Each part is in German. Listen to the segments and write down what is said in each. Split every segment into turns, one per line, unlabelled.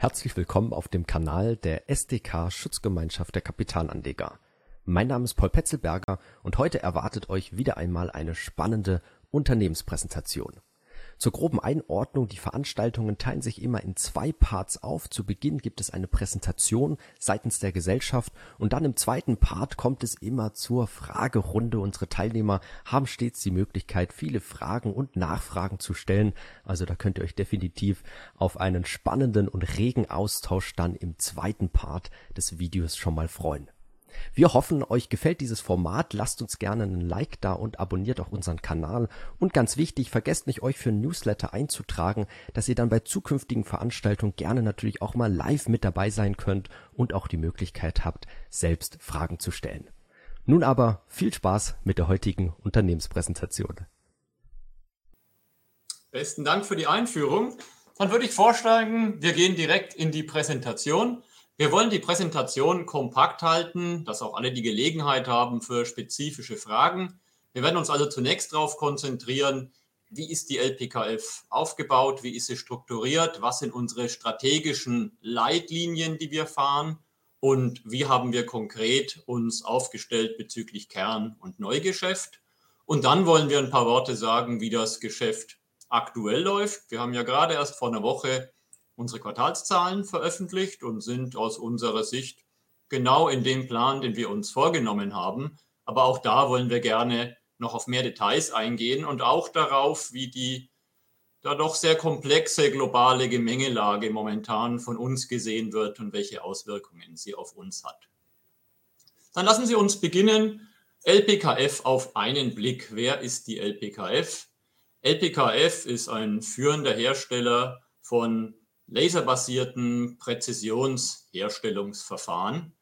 Herzlich willkommen auf dem Kanal der SDK Schutzgemeinschaft der Kapitalanleger. Mein Name ist Paul Petzelberger und heute erwartet euch wieder einmal eine spannende Unternehmenspräsentation. Zur groben Einordnung, die Veranstaltungen teilen sich immer in zwei Parts auf. Zu Beginn gibt es eine Präsentation seitens der Gesellschaft und dann im zweiten Part kommt es immer zur Fragerunde. Unsere Teilnehmer haben stets die Möglichkeit, viele Fragen und Nachfragen zu stellen. Also da könnt ihr euch definitiv auf einen spannenden und regen Austausch dann im zweiten Part des Videos schon mal freuen. Wir hoffen, euch gefällt dieses Format. Lasst uns gerne einen Like da und abonniert auch unseren Kanal. Und ganz wichtig, vergesst nicht, euch für Newsletter einzutragen, dass ihr dann bei zukünftigen Veranstaltungen gerne natürlich auch mal live mit dabei sein könnt und auch die Möglichkeit habt, selbst Fragen zu stellen. Nun aber viel Spaß mit der heutigen Unternehmenspräsentation.
Besten Dank für die Einführung. Dann würde ich vorschlagen, wir gehen direkt in die Präsentation. Wir wollen die Präsentation kompakt halten, dass auch alle die Gelegenheit haben für spezifische Fragen. Wir werden uns also zunächst darauf konzentrieren, wie ist die LPKF aufgebaut, wie ist sie strukturiert, was sind unsere strategischen Leitlinien, die wir fahren und wie haben wir konkret uns aufgestellt bezüglich Kern- und Neugeschäft. Und dann wollen wir ein paar Worte sagen, wie das Geschäft aktuell läuft. Wir haben ja gerade erst vor einer Woche unsere Quartalszahlen veröffentlicht und sind aus unserer Sicht genau in dem Plan, den wir uns vorgenommen haben. Aber auch da wollen wir gerne noch auf mehr Details eingehen und auch darauf, wie die da doch sehr komplexe globale Gemengelage momentan von uns gesehen wird und welche Auswirkungen sie auf uns hat. Dann lassen Sie uns beginnen. LPKF auf einen Blick. Wer ist die LPKF? LPKF ist ein führender Hersteller von laserbasierten Präzisionsherstellungsverfahren.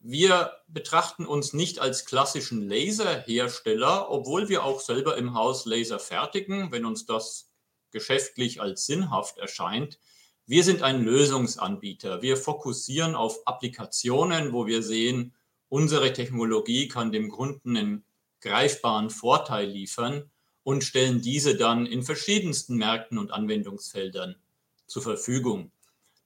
Wir betrachten uns nicht als klassischen Laserhersteller, obwohl wir auch selber im Haus Laser fertigen, wenn uns das geschäftlich als sinnhaft erscheint. Wir sind ein Lösungsanbieter. Wir fokussieren auf Applikationen, wo wir sehen, unsere Technologie kann dem Kunden einen greifbaren Vorteil liefern und stellen diese dann in verschiedensten Märkten und Anwendungsfeldern zur Verfügung.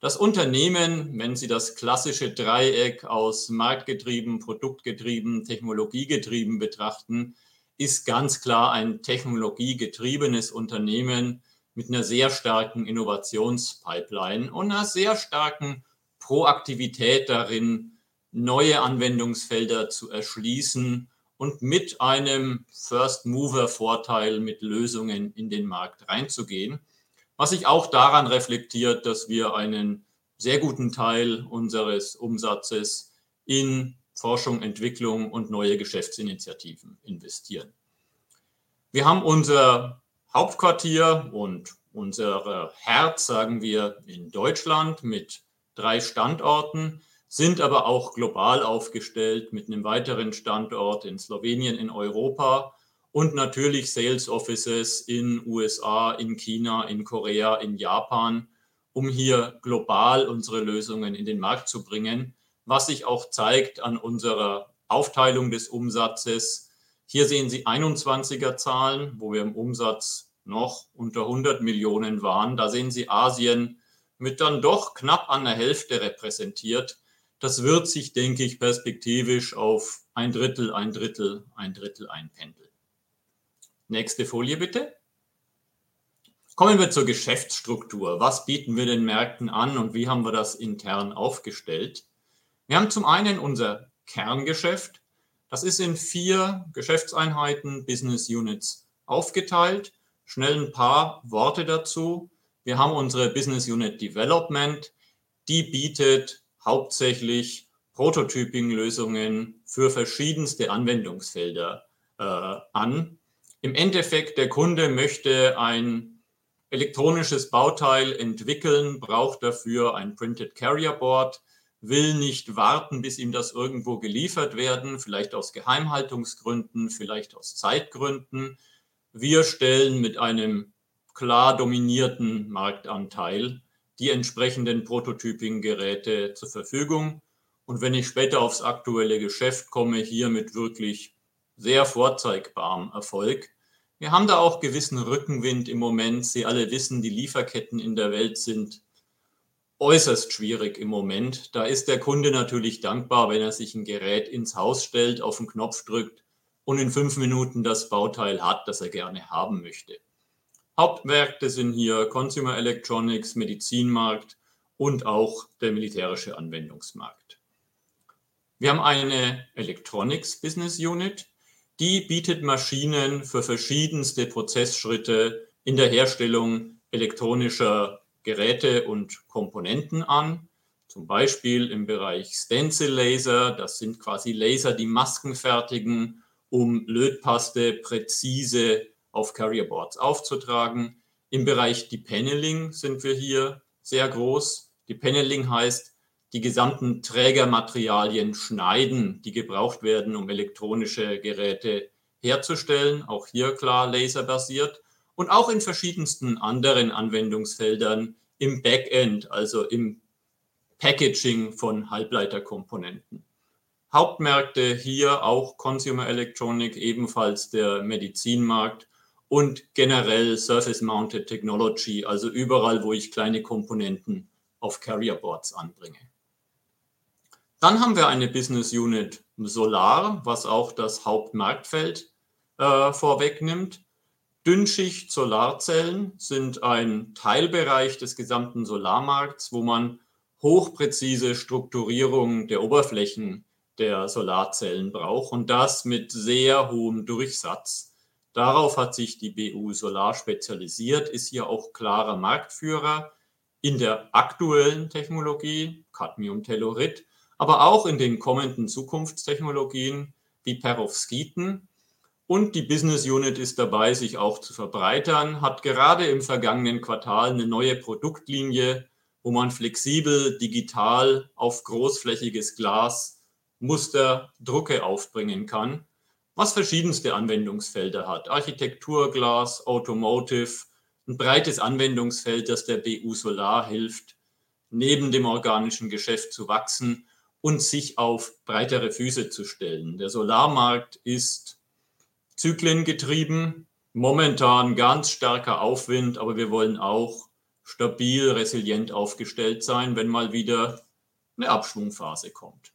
Das Unternehmen, wenn Sie das klassische Dreieck aus marktgetrieben, produktgetrieben, technologiegetrieben betrachten, ist ganz klar ein technologiegetriebenes Unternehmen mit einer sehr starken Innovationspipeline und einer sehr starken Proaktivität darin, neue Anwendungsfelder zu erschließen und mit einem First-Mover-Vorteil mit Lösungen in den Markt reinzugehen was sich auch daran reflektiert, dass wir einen sehr guten Teil unseres Umsatzes in Forschung, Entwicklung und neue Geschäftsinitiativen investieren. Wir haben unser Hauptquartier und unser Herz, sagen wir, in Deutschland mit drei Standorten, sind aber auch global aufgestellt mit einem weiteren Standort in Slowenien in Europa und natürlich Sales Offices in USA, in China, in Korea, in Japan, um hier global unsere Lösungen in den Markt zu bringen, was sich auch zeigt an unserer Aufteilung des Umsatzes. Hier sehen Sie 21er Zahlen, wo wir im Umsatz noch unter 100 Millionen waren. Da sehen Sie Asien mit dann doch knapp an der Hälfte repräsentiert. Das wird sich, denke ich, perspektivisch auf ein Drittel, ein Drittel, ein Drittel einpendeln. Nächste Folie bitte. Kommen wir zur Geschäftsstruktur. Was bieten wir den Märkten an und wie haben wir das intern aufgestellt? Wir haben zum einen unser Kerngeschäft. Das ist in vier Geschäftseinheiten, Business Units aufgeteilt. Schnell ein paar Worte dazu. Wir haben unsere Business Unit Development. Die bietet hauptsächlich Prototyping-Lösungen für verschiedenste Anwendungsfelder äh, an. Im Endeffekt, der Kunde möchte ein elektronisches Bauteil entwickeln, braucht dafür ein Printed Carrier Board, will nicht warten, bis ihm das irgendwo geliefert werden, vielleicht aus Geheimhaltungsgründen, vielleicht aus Zeitgründen. Wir stellen mit einem klar dominierten Marktanteil die entsprechenden Prototyping-Geräte zur Verfügung. Und wenn ich später aufs aktuelle Geschäft komme, hier mit wirklich sehr vorzeigbarem Erfolg. Wir haben da auch gewissen Rückenwind im Moment. Sie alle wissen, die Lieferketten in der Welt sind äußerst schwierig im Moment. Da ist der Kunde natürlich dankbar, wenn er sich ein Gerät ins Haus stellt, auf den Knopf drückt und in fünf Minuten das Bauteil hat, das er gerne haben möchte. Hauptmärkte sind hier Consumer Electronics, Medizinmarkt und auch der militärische Anwendungsmarkt. Wir haben eine Electronics Business Unit, die bietet Maschinen für verschiedenste Prozessschritte in der Herstellung elektronischer Geräte und Komponenten an. Zum Beispiel im Bereich Stencil Laser, das sind quasi Laser, die Masken fertigen, um Lötpaste präzise auf Carrierboards aufzutragen. Im Bereich Depaneling sind wir hier sehr groß. Depaneling heißt, die gesamten Trägermaterialien schneiden, die gebraucht werden, um elektronische Geräte herzustellen. Auch hier klar laserbasiert und auch in verschiedensten anderen Anwendungsfeldern im Backend, also im Packaging von Halbleiterkomponenten. Hauptmärkte hier auch Consumer Electronic, ebenfalls der Medizinmarkt und generell Surface Mounted Technology, also überall, wo ich kleine Komponenten auf Carrier Boards anbringe. Dann haben wir eine Business Unit Solar, was auch das Hauptmarktfeld äh, vorwegnimmt. Dünnschicht Solarzellen sind ein Teilbereich des gesamten Solarmarkts, wo man hochpräzise Strukturierung der Oberflächen der Solarzellen braucht und das mit sehr hohem Durchsatz. Darauf hat sich die BU Solar spezialisiert, ist hier auch klarer Marktführer in der aktuellen Technologie, Cadmium-Tellurid, aber auch in den kommenden Zukunftstechnologien wie Perovskiten. Und die Business Unit ist dabei, sich auch zu verbreitern, hat gerade im vergangenen Quartal eine neue Produktlinie, wo man flexibel digital auf großflächiges Glas Muster Drucke aufbringen kann, was verschiedenste Anwendungsfelder hat. Architekturglas, Automotive, ein breites Anwendungsfeld, das der BU Solar hilft, neben dem organischen Geschäft zu wachsen und sich auf breitere Füße zu stellen. Der Solarmarkt ist zyklengetrieben, momentan ganz starker Aufwind, aber wir wollen auch stabil, resilient aufgestellt sein, wenn mal wieder eine Abschwungphase kommt.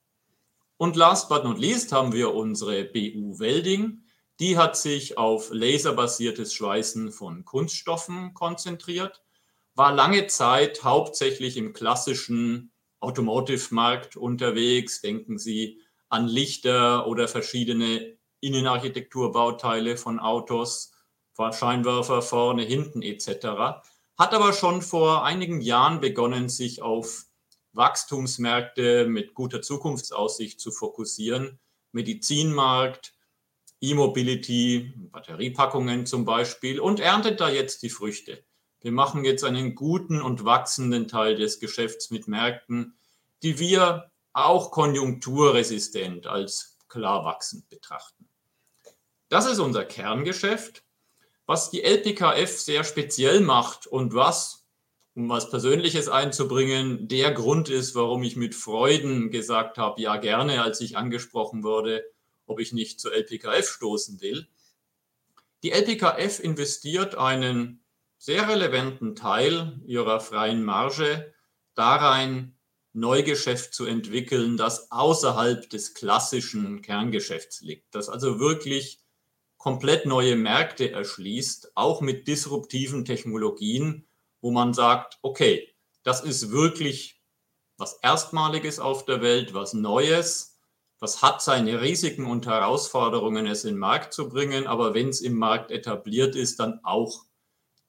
Und last but not least haben wir unsere BU Welding. Die hat sich auf laserbasiertes Schweißen von Kunststoffen konzentriert, war lange Zeit hauptsächlich im klassischen Automotive-Markt unterwegs. Denken Sie an Lichter oder verschiedene Innenarchitekturbauteile von Autos, Scheinwerfer vorne, hinten etc. Hat aber schon vor einigen Jahren begonnen, sich auf Wachstumsmärkte mit guter Zukunftsaussicht zu fokussieren. Medizinmarkt, E-Mobility, Batteriepackungen zum Beispiel und erntet da jetzt die Früchte. Wir machen jetzt einen guten und wachsenden Teil des Geschäfts mit Märkten, die wir auch konjunkturresistent als klar wachsend betrachten. Das ist unser Kerngeschäft. Was die LPKF sehr speziell macht und was, um was Persönliches einzubringen, der Grund ist, warum ich mit Freuden gesagt habe, ja gerne, als ich angesprochen wurde, ob ich nicht zur LPKF stoßen will. Die LPKF investiert einen sehr relevanten Teil ihrer freien Marge darein, Neugeschäft zu entwickeln, das außerhalb des klassischen Kerngeschäfts liegt, das also wirklich komplett neue Märkte erschließt, auch mit disruptiven Technologien, wo man sagt, okay, das ist wirklich was Erstmaliges auf der Welt, was Neues, was hat seine Risiken und Herausforderungen, es in den Markt zu bringen, aber wenn es im Markt etabliert ist, dann auch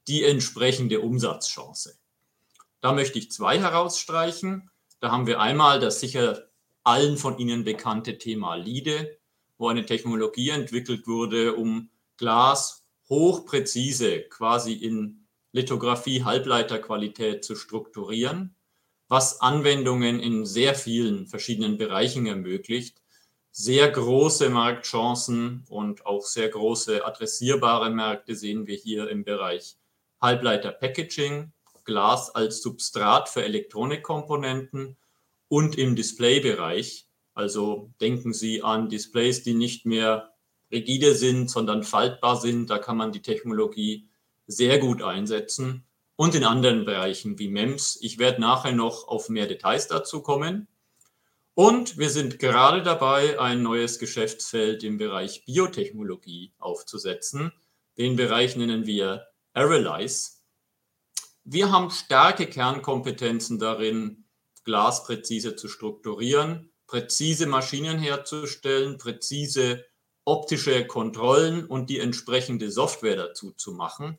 die entsprechende Umsatzchance. Da möchte ich zwei herausstreichen. Da haben wir einmal das sicher allen von Ihnen bekannte Thema LIDE, wo eine Technologie entwickelt wurde, um Glas hochpräzise quasi in Lithografie Halbleiterqualität zu strukturieren, was Anwendungen in sehr vielen verschiedenen Bereichen ermöglicht. Sehr große Marktchancen und auch sehr große adressierbare Märkte sehen wir hier im Bereich Halbleiter-Packaging, Glas als Substrat für Elektronikkomponenten und im Displaybereich. Also denken Sie an Displays, die nicht mehr rigide sind, sondern faltbar sind. Da kann man die Technologie sehr gut einsetzen. Und in anderen Bereichen wie MEMS. Ich werde nachher noch auf mehr Details dazu kommen. Und wir sind gerade dabei, ein neues Geschäftsfeld im Bereich Biotechnologie aufzusetzen. Den Bereich nennen wir Aerolize. Wir haben starke Kernkompetenzen darin, Glas präzise zu strukturieren, präzise Maschinen herzustellen, präzise optische Kontrollen und die entsprechende Software dazu zu machen.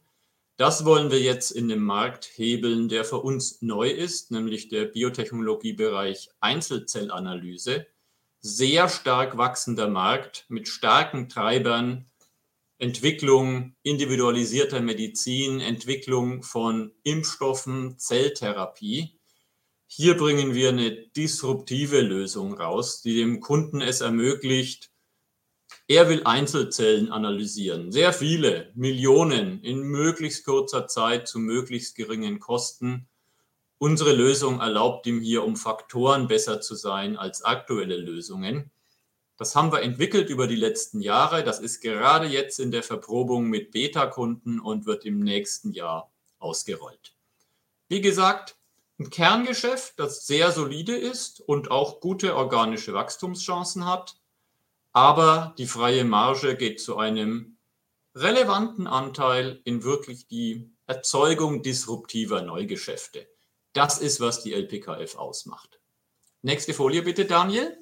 Das wollen wir jetzt in dem Markt hebeln, der für uns neu ist, nämlich der Biotechnologiebereich Einzelzellanalyse. Sehr stark wachsender Markt mit starken Treibern Entwicklung individualisierter Medizin, Entwicklung von Impfstoffen, Zelltherapie. Hier bringen wir eine disruptive Lösung raus, die dem Kunden es ermöglicht, er will Einzelzellen analysieren, sehr viele, Millionen in möglichst kurzer Zeit zu möglichst geringen Kosten. Unsere Lösung erlaubt ihm hier um Faktoren besser zu sein als aktuelle Lösungen. Das haben wir entwickelt über die letzten Jahre. Das ist gerade jetzt in der Verprobung mit Beta-Kunden und wird im nächsten Jahr ausgerollt. Wie gesagt, ein Kerngeschäft, das sehr solide ist und auch gute organische Wachstumschancen hat. Aber die freie Marge geht zu einem relevanten Anteil in wirklich die Erzeugung disruptiver Neugeschäfte. Das ist, was die LPKF ausmacht. Nächste Folie bitte, Daniel.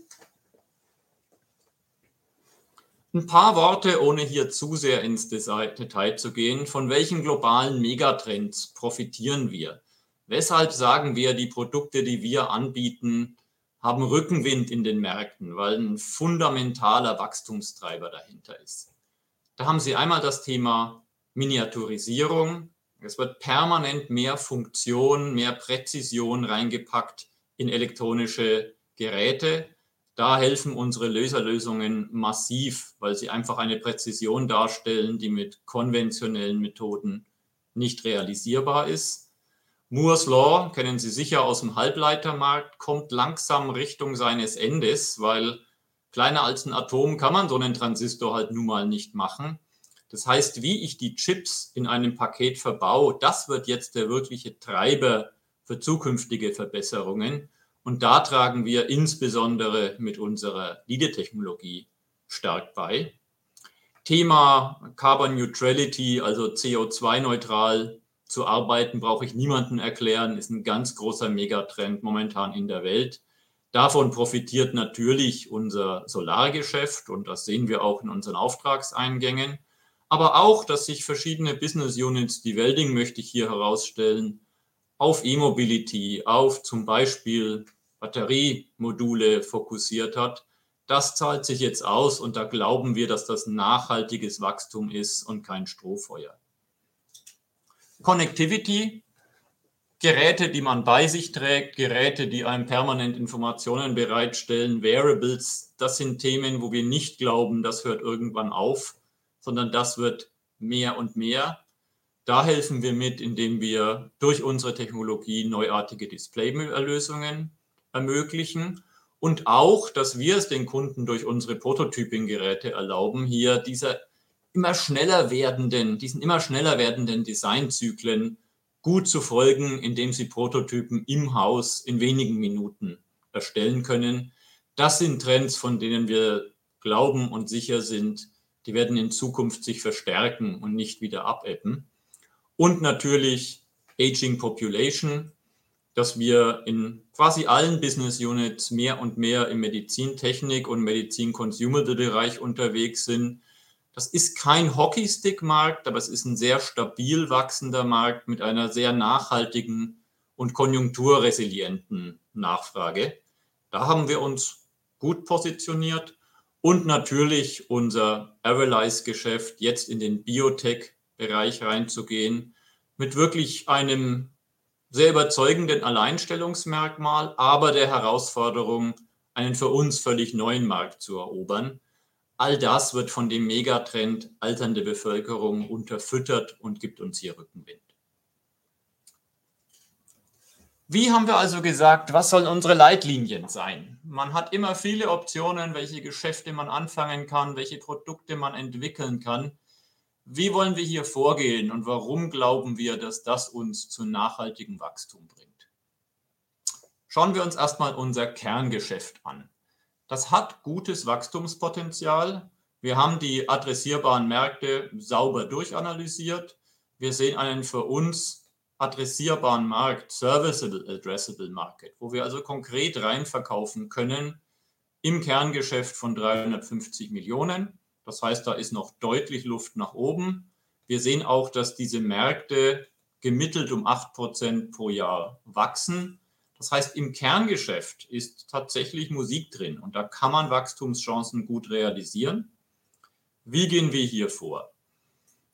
Ein paar Worte, ohne hier zu sehr ins Detail zu gehen. Von welchen globalen Megatrends profitieren wir? Weshalb sagen wir, die Produkte, die wir anbieten, haben Rückenwind in den Märkten, weil ein fundamentaler Wachstumstreiber dahinter ist. Da haben Sie einmal das Thema Miniaturisierung. Es wird permanent mehr Funktion, mehr Präzision reingepackt in elektronische Geräte. Da helfen unsere Laserlösungen massiv, weil sie einfach eine Präzision darstellen, die mit konventionellen Methoden nicht realisierbar ist. Moore's Law kennen Sie sicher aus dem Halbleitermarkt, kommt langsam Richtung seines Endes, weil kleiner als ein Atom kann man so einen Transistor halt nun mal nicht machen. Das heißt, wie ich die Chips in einem Paket verbaue, das wird jetzt der wirkliche Treiber für zukünftige Verbesserungen. Und da tragen wir insbesondere mit unserer LIDE-Technologie stark bei. Thema Carbon Neutrality, also CO2-neutral zu arbeiten, brauche ich niemanden erklären, ist ein ganz großer Megatrend momentan in der Welt. Davon profitiert natürlich unser Solargeschäft und das sehen wir auch in unseren Auftragseingängen. Aber auch, dass sich verschiedene Business Units, die Welding möchte ich hier herausstellen, auf E-Mobility, auf zum Beispiel Batteriemodule fokussiert hat. Das zahlt sich jetzt aus und da glauben wir, dass das nachhaltiges Wachstum ist und kein Strohfeuer. Connectivity, Geräte, die man bei sich trägt, Geräte, die einem permanent Informationen bereitstellen, Wearables, das sind Themen, wo wir nicht glauben, das hört irgendwann auf, sondern das wird mehr und mehr. Da helfen wir mit, indem wir durch unsere Technologie neuartige Display-Lösungen ermöglichen und auch, dass wir es den Kunden durch unsere Prototyping-Geräte erlauben, hier dieser immer schneller werdenden, diesen immer schneller werdenden Designzyklen gut zu folgen, indem sie Prototypen im Haus in wenigen Minuten erstellen können. Das sind Trends, von denen wir glauben und sicher sind, die werden in Zukunft sich verstärken und nicht wieder abebben. Und natürlich Aging Population, dass wir in quasi allen Business Units mehr und mehr im Medizintechnik und Medizin-Consumable-Bereich unterwegs sind. Das ist kein Hockeystick-Markt, aber es ist ein sehr stabil wachsender Markt mit einer sehr nachhaltigen und konjunkturresilienten Nachfrage. Da haben wir uns gut positioniert und natürlich unser Aerolize-Geschäft jetzt in den Biotech-Bereich reinzugehen mit wirklich einem sehr überzeugenden Alleinstellungsmerkmal, aber der Herausforderung, einen für uns völlig neuen Markt zu erobern. All das wird von dem Megatrend alternde Bevölkerung unterfüttert und gibt uns hier Rückenwind. Wie haben wir also gesagt, was sollen unsere Leitlinien sein? Man hat immer viele Optionen, welche Geschäfte man anfangen kann, welche Produkte man entwickeln kann. Wie wollen wir hier vorgehen und warum glauben wir, dass das uns zu nachhaltigem Wachstum bringt? Schauen wir uns erstmal unser Kerngeschäft an. Das hat gutes Wachstumspotenzial. Wir haben die adressierbaren Märkte sauber durchanalysiert. Wir sehen einen für uns adressierbaren Markt, Serviceable Addressable Market, wo wir also konkret reinverkaufen können im Kerngeschäft von 350 Millionen. Das heißt, da ist noch deutlich Luft nach oben. Wir sehen auch, dass diese Märkte gemittelt um 8% pro Jahr wachsen. Das heißt, im Kerngeschäft ist tatsächlich Musik drin und da kann man Wachstumschancen gut realisieren. Wie gehen wir hier vor?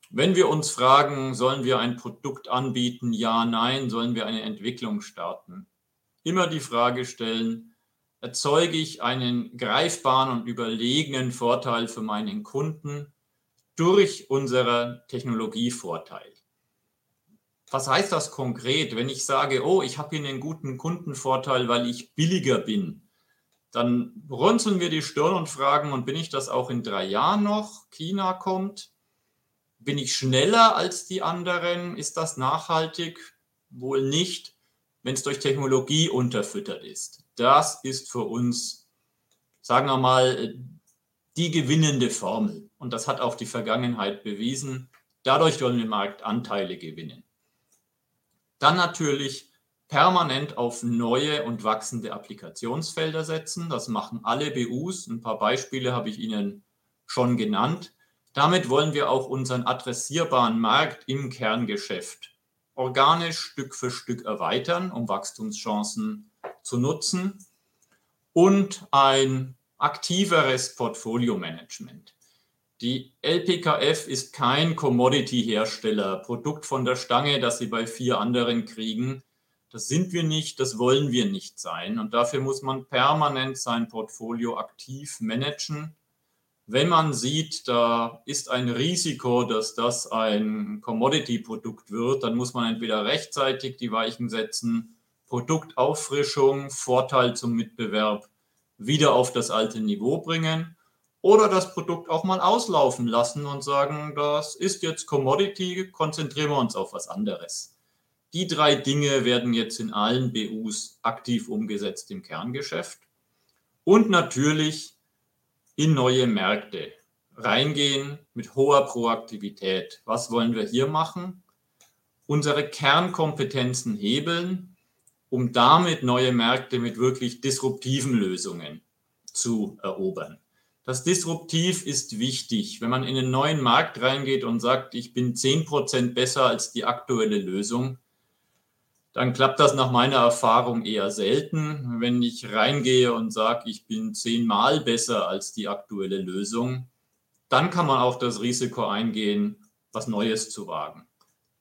Wenn wir uns fragen, sollen wir ein Produkt anbieten? Ja, nein, sollen wir eine Entwicklung starten? Immer die Frage stellen, erzeuge ich einen greifbaren und überlegenen Vorteil für meinen Kunden durch unseren Technologievorteil? Was heißt das konkret, wenn ich sage, oh, ich habe hier einen guten Kundenvorteil, weil ich billiger bin? Dann runzeln wir die Stirn und fragen, und bin ich das auch in drei Jahren noch? China kommt, bin ich schneller als die anderen? Ist das nachhaltig? Wohl nicht, wenn es durch Technologie unterfüttert ist. Das ist für uns, sagen wir mal, die gewinnende Formel. Und das hat auch die Vergangenheit bewiesen. Dadurch wollen wir Marktanteile gewinnen. Dann natürlich permanent auf neue und wachsende Applikationsfelder setzen. Das machen alle BUs. Ein paar Beispiele habe ich Ihnen schon genannt. Damit wollen wir auch unseren adressierbaren Markt im Kerngeschäft organisch Stück für Stück erweitern, um Wachstumschancen zu nutzen und ein aktiveres Portfolio-Management. Die LPKF ist kein Commodity-Hersteller, Produkt von der Stange, das Sie bei vier anderen kriegen. Das sind wir nicht, das wollen wir nicht sein. Und dafür muss man permanent sein Portfolio aktiv managen wenn man sieht, da ist ein Risiko, dass das ein Commodity-Produkt wird, dann muss man entweder rechtzeitig die Weichen setzen, Produktauffrischung, Vorteil zum Mitbewerb wieder auf das alte Niveau bringen oder das Produkt auch mal auslaufen lassen und sagen, das ist jetzt Commodity, konzentrieren wir uns auf was anderes. Die drei Dinge werden jetzt in allen BUs aktiv umgesetzt im Kerngeschäft. Und natürlich in neue Märkte reingehen mit hoher Proaktivität. Was wollen wir hier machen? Unsere Kernkompetenzen hebeln, um damit neue Märkte mit wirklich disruptiven Lösungen zu erobern. Das Disruptiv ist wichtig. Wenn man in einen neuen Markt reingeht und sagt, ich bin 10% besser als die aktuelle Lösung, dann klappt das nach meiner Erfahrung eher selten. Wenn ich reingehe und sage, ich bin zehnmal besser als die aktuelle Lösung, dann kann man auch das Risiko eingehen, was Neues zu wagen.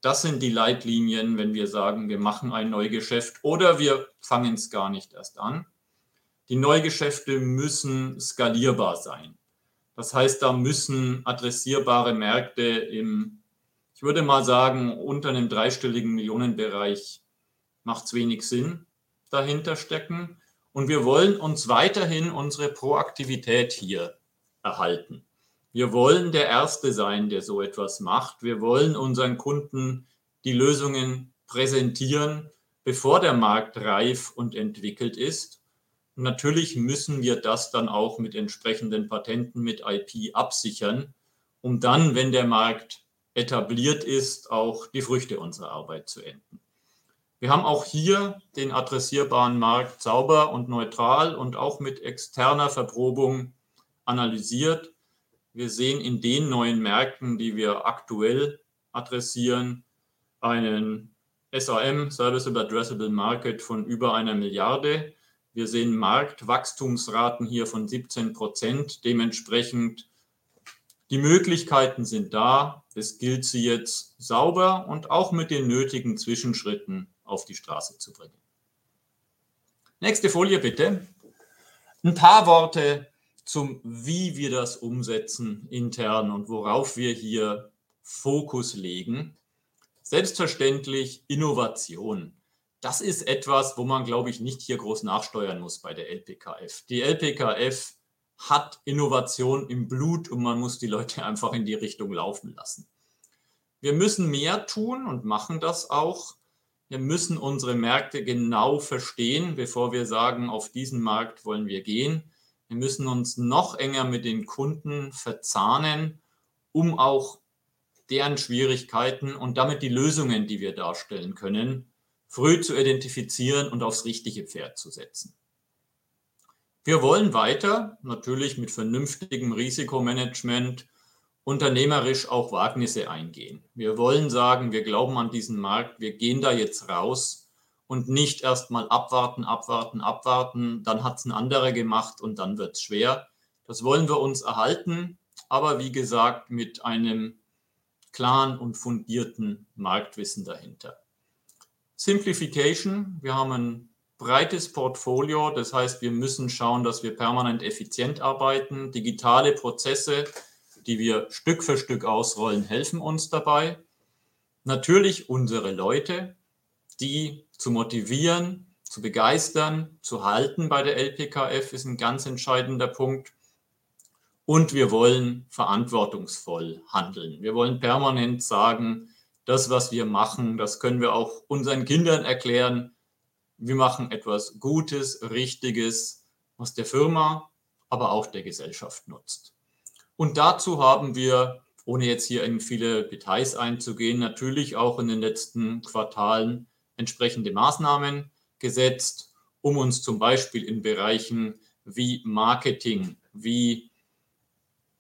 Das sind die Leitlinien, wenn wir sagen, wir machen ein Neugeschäft oder wir fangen es gar nicht erst an. Die Neugeschäfte müssen skalierbar sein. Das heißt, da müssen adressierbare Märkte im, ich würde mal sagen, unter einem dreistelligen Millionenbereich macht es wenig Sinn dahinter stecken. Und wir wollen uns weiterhin unsere Proaktivität hier erhalten. Wir wollen der Erste sein, der so etwas macht. Wir wollen unseren Kunden die Lösungen präsentieren, bevor der Markt reif und entwickelt ist. Und natürlich müssen wir das dann auch mit entsprechenden Patenten, mit IP absichern, um dann, wenn der Markt etabliert ist, auch die Früchte unserer Arbeit zu enden. Wir haben auch hier den adressierbaren Markt sauber und neutral und auch mit externer Verprobung analysiert. Wir sehen in den neuen Märkten, die wir aktuell adressieren, einen SAM, Serviceable Addressable Market, von über einer Milliarde. Wir sehen Marktwachstumsraten hier von 17 Prozent. Dementsprechend, die Möglichkeiten sind da. Es gilt sie jetzt sauber und auch mit den nötigen Zwischenschritten auf die Straße zu bringen. Nächste Folie bitte. Ein paar Worte zum, wie wir das umsetzen intern und worauf wir hier Fokus legen. Selbstverständlich Innovation. das ist etwas, wo man, glaube ich, nicht hier groß nachsteuern muss bei der LPKF. Die LPKF hat Innovation im Blut und man muss die Leute einfach in die Richtung laufen lassen. Wir müssen mehr tun und machen das auch. Wir müssen unsere Märkte genau verstehen, bevor wir sagen, auf diesen Markt wollen wir gehen. Wir müssen uns noch enger mit den Kunden verzahnen, um auch deren Schwierigkeiten und damit die Lösungen, die wir darstellen können, früh zu identifizieren und aufs richtige Pferd zu setzen. Wir wollen weiter, natürlich mit vernünftigem Risikomanagement, unternehmerisch auch Wagnisse eingehen. Wir wollen sagen, wir glauben an diesen Markt, wir gehen da jetzt raus und nicht erst mal abwarten, abwarten, abwarten, dann hat es ein anderer gemacht und dann wird es schwer. Das wollen wir uns erhalten, aber wie gesagt, mit einem klaren und fundierten Marktwissen dahinter. Simplification. Wir haben ein breites Portfolio. Das heißt, wir müssen schauen, dass wir permanent effizient arbeiten. Digitale Prozesse, die wir Stück für Stück ausrollen, helfen uns dabei. Natürlich unsere Leute, die zu motivieren, zu begeistern, zu halten bei der LPKF ist ein ganz entscheidender Punkt. Und wir wollen verantwortungsvoll handeln. Wir wollen permanent sagen, das, was wir machen, das können wir auch unseren Kindern erklären. Wir machen etwas Gutes, Richtiges, was der Firma, aber auch der Gesellschaft nutzt. Und dazu haben wir, ohne jetzt hier in viele Details einzugehen, natürlich auch in den letzten Quartalen entsprechende Maßnahmen gesetzt, um uns zum Beispiel in Bereichen wie Marketing, wie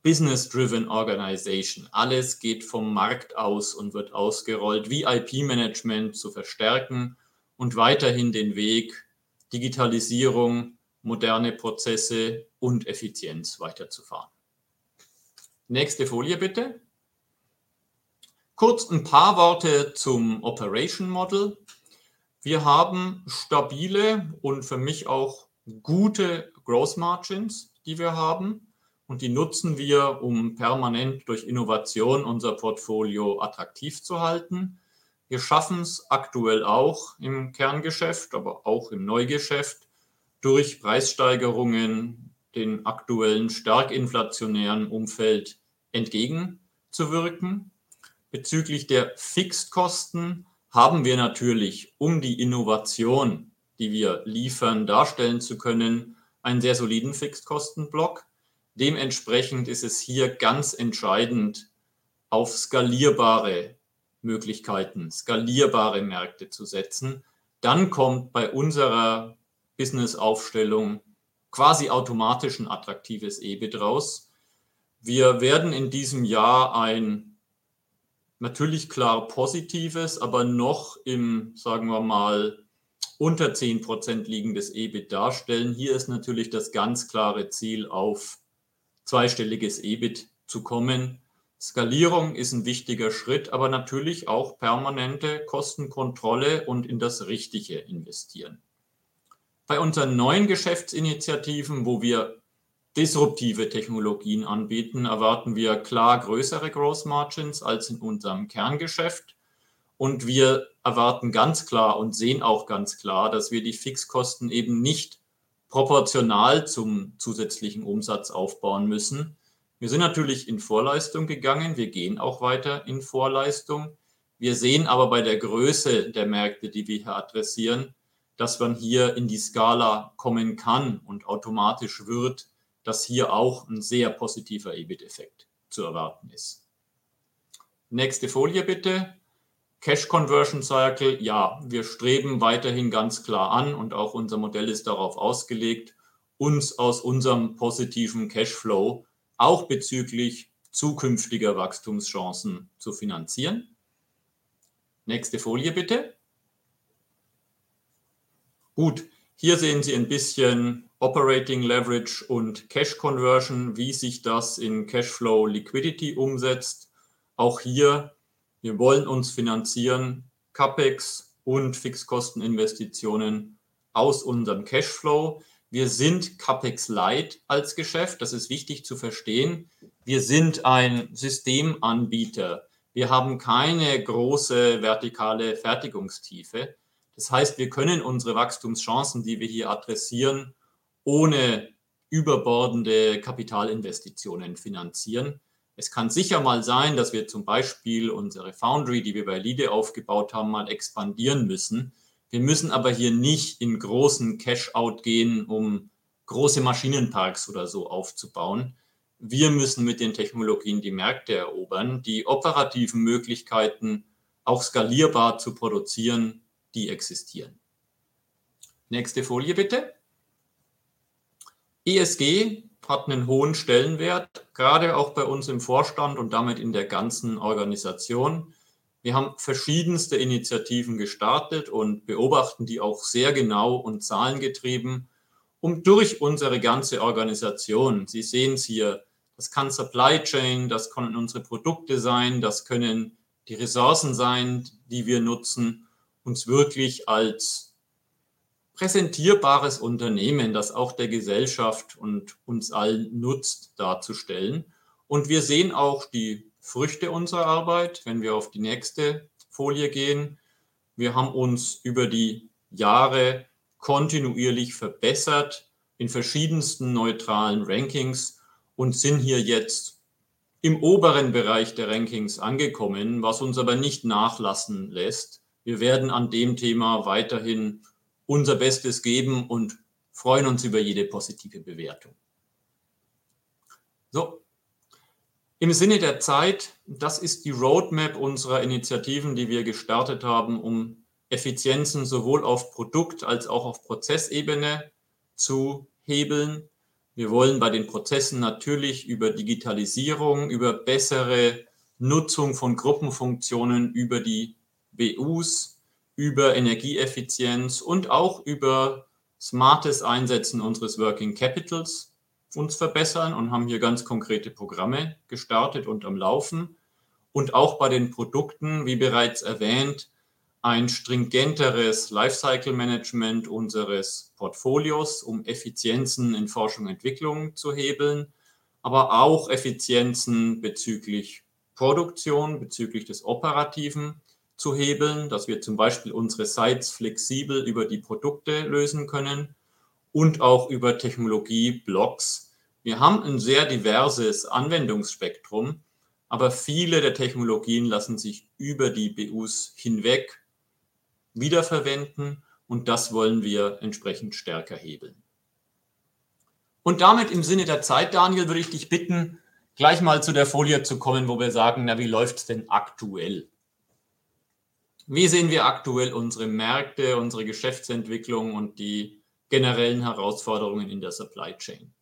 Business-Driven Organization. Alles geht vom Markt aus und wird ausgerollt, VIP-Management zu verstärken und weiterhin den Weg Digitalisierung, moderne Prozesse und Effizienz weiterzufahren. Nächste Folie bitte. Kurz ein paar Worte zum Operation Model. Wir haben stabile und für mich auch gute Gross Margins, die wir haben und die nutzen wir, um permanent durch Innovation unser Portfolio attraktiv zu halten. Wir schaffen es aktuell auch im Kerngeschäft, aber auch im Neugeschäft durch Preissteigerungen den aktuellen stark inflationären Umfeld entgegenzuwirken. Bezüglich der Fixkosten haben wir natürlich, um die Innovation, die wir liefern, darstellen zu können, einen sehr soliden Fixkostenblock. Dementsprechend ist es hier ganz entscheidend, auf skalierbare Möglichkeiten, skalierbare Märkte zu setzen. Dann kommt bei unserer Business-Aufstellung quasi automatisch ein attraktives EBIT raus. Wir werden in diesem Jahr ein natürlich klar positives, aber noch im, sagen wir mal, unter 10% liegendes EBIT darstellen. Hier ist natürlich das ganz klare Ziel auf zweistelliges EBIT zu kommen. Skalierung ist ein wichtiger Schritt, aber natürlich auch permanente Kostenkontrolle und in das Richtige investieren. Bei unseren neuen Geschäftsinitiativen, wo wir disruptive Technologien anbieten, erwarten wir klar größere Gross Margins als in unserem Kerngeschäft. Und wir erwarten ganz klar und sehen auch ganz klar, dass wir die Fixkosten eben nicht proportional zum zusätzlichen Umsatz aufbauen müssen. Wir sind natürlich in Vorleistung gegangen, wir gehen auch weiter in Vorleistung. Wir sehen aber bei der Größe der Märkte, die wir hier adressieren, dass man hier in die Skala kommen kann und automatisch wird, dass hier auch ein sehr positiver EBIT-Effekt zu erwarten ist. Nächste Folie bitte. Cash Conversion Cycle, ja, wir streben weiterhin ganz klar an und auch unser Modell ist darauf ausgelegt, uns aus unserem positiven Cashflow auch bezüglich zukünftiger Wachstumschancen zu finanzieren. Nächste Folie bitte. Gut, hier sehen Sie ein bisschen Operating Leverage und Cash Conversion, wie sich das in Cashflow Liquidity umsetzt. Auch hier wir wollen uns finanzieren, CAPEX und Fixkosteninvestitionen aus unserem Cashflow. Wir sind CAPEX Light als Geschäft, das ist wichtig zu verstehen. Wir sind ein Systemanbieter. Wir haben keine große vertikale Fertigungstiefe. Das heißt, wir können unsere Wachstumschancen, die wir hier adressieren, ohne überbordende Kapitalinvestitionen finanzieren. Es kann sicher mal sein, dass wir zum Beispiel unsere Foundry, die wir bei Lide aufgebaut haben, mal expandieren müssen. Wir müssen aber hier nicht in großen Cash-out gehen, um große Maschinenparks oder so aufzubauen. Wir müssen mit den Technologien die Märkte erobern. Die operativen Möglichkeiten, auch skalierbar zu produzieren, die existieren. Nächste Folie bitte. ESG hat einen hohen Stellenwert, gerade auch bei uns im Vorstand und damit in der ganzen Organisation. Wir haben verschiedenste Initiativen gestartet und beobachten die auch sehr genau und zahlengetrieben, um durch unsere ganze Organisation, Sie sehen es hier, das kann Supply Chain, das können unsere Produkte sein, das können die Ressourcen sein, die wir nutzen, uns wirklich als präsentierbares Unternehmen, das auch der Gesellschaft und uns allen nutzt, darzustellen. Und wir sehen auch die Früchte unserer Arbeit, wenn wir auf die nächste Folie gehen. Wir haben uns über die Jahre kontinuierlich verbessert in verschiedensten neutralen Rankings und sind hier jetzt im oberen Bereich der Rankings angekommen, was uns aber nicht nachlassen lässt. Wir werden an dem Thema weiterhin unser Bestes geben und freuen uns über jede positive Bewertung. So, im Sinne der Zeit, das ist die Roadmap unserer Initiativen, die wir gestartet haben, um Effizienzen sowohl auf Produkt- als auch auf Prozessebene zu hebeln. Wir wollen bei den Prozessen natürlich über Digitalisierung, über bessere Nutzung von Gruppenfunktionen, über die BUs, über Energieeffizienz und auch über smartes Einsetzen unseres Working Capitals uns verbessern und haben hier ganz konkrete Programme gestartet und am Laufen. Und auch bei den Produkten, wie bereits erwähnt, ein stringenteres Lifecycle Management unseres Portfolios, um Effizienzen in Forschung und Entwicklung zu hebeln, aber auch Effizienzen bezüglich Produktion, bezüglich des Operativen zu hebeln, dass wir zum Beispiel unsere Sites flexibel über die Produkte lösen können und auch über Technologie-Blocks. Wir haben ein sehr diverses Anwendungsspektrum, aber viele der Technologien lassen sich über die BUs hinweg wiederverwenden und das wollen wir entsprechend stärker hebeln. Und damit im Sinne der Zeit, Daniel, würde ich dich bitten, gleich mal zu der Folie zu kommen, wo wir sagen, na, wie läuft es denn aktuell? Wie sehen wir aktuell unsere Märkte, unsere Geschäftsentwicklung und die generellen Herausforderungen in der Supply Chain?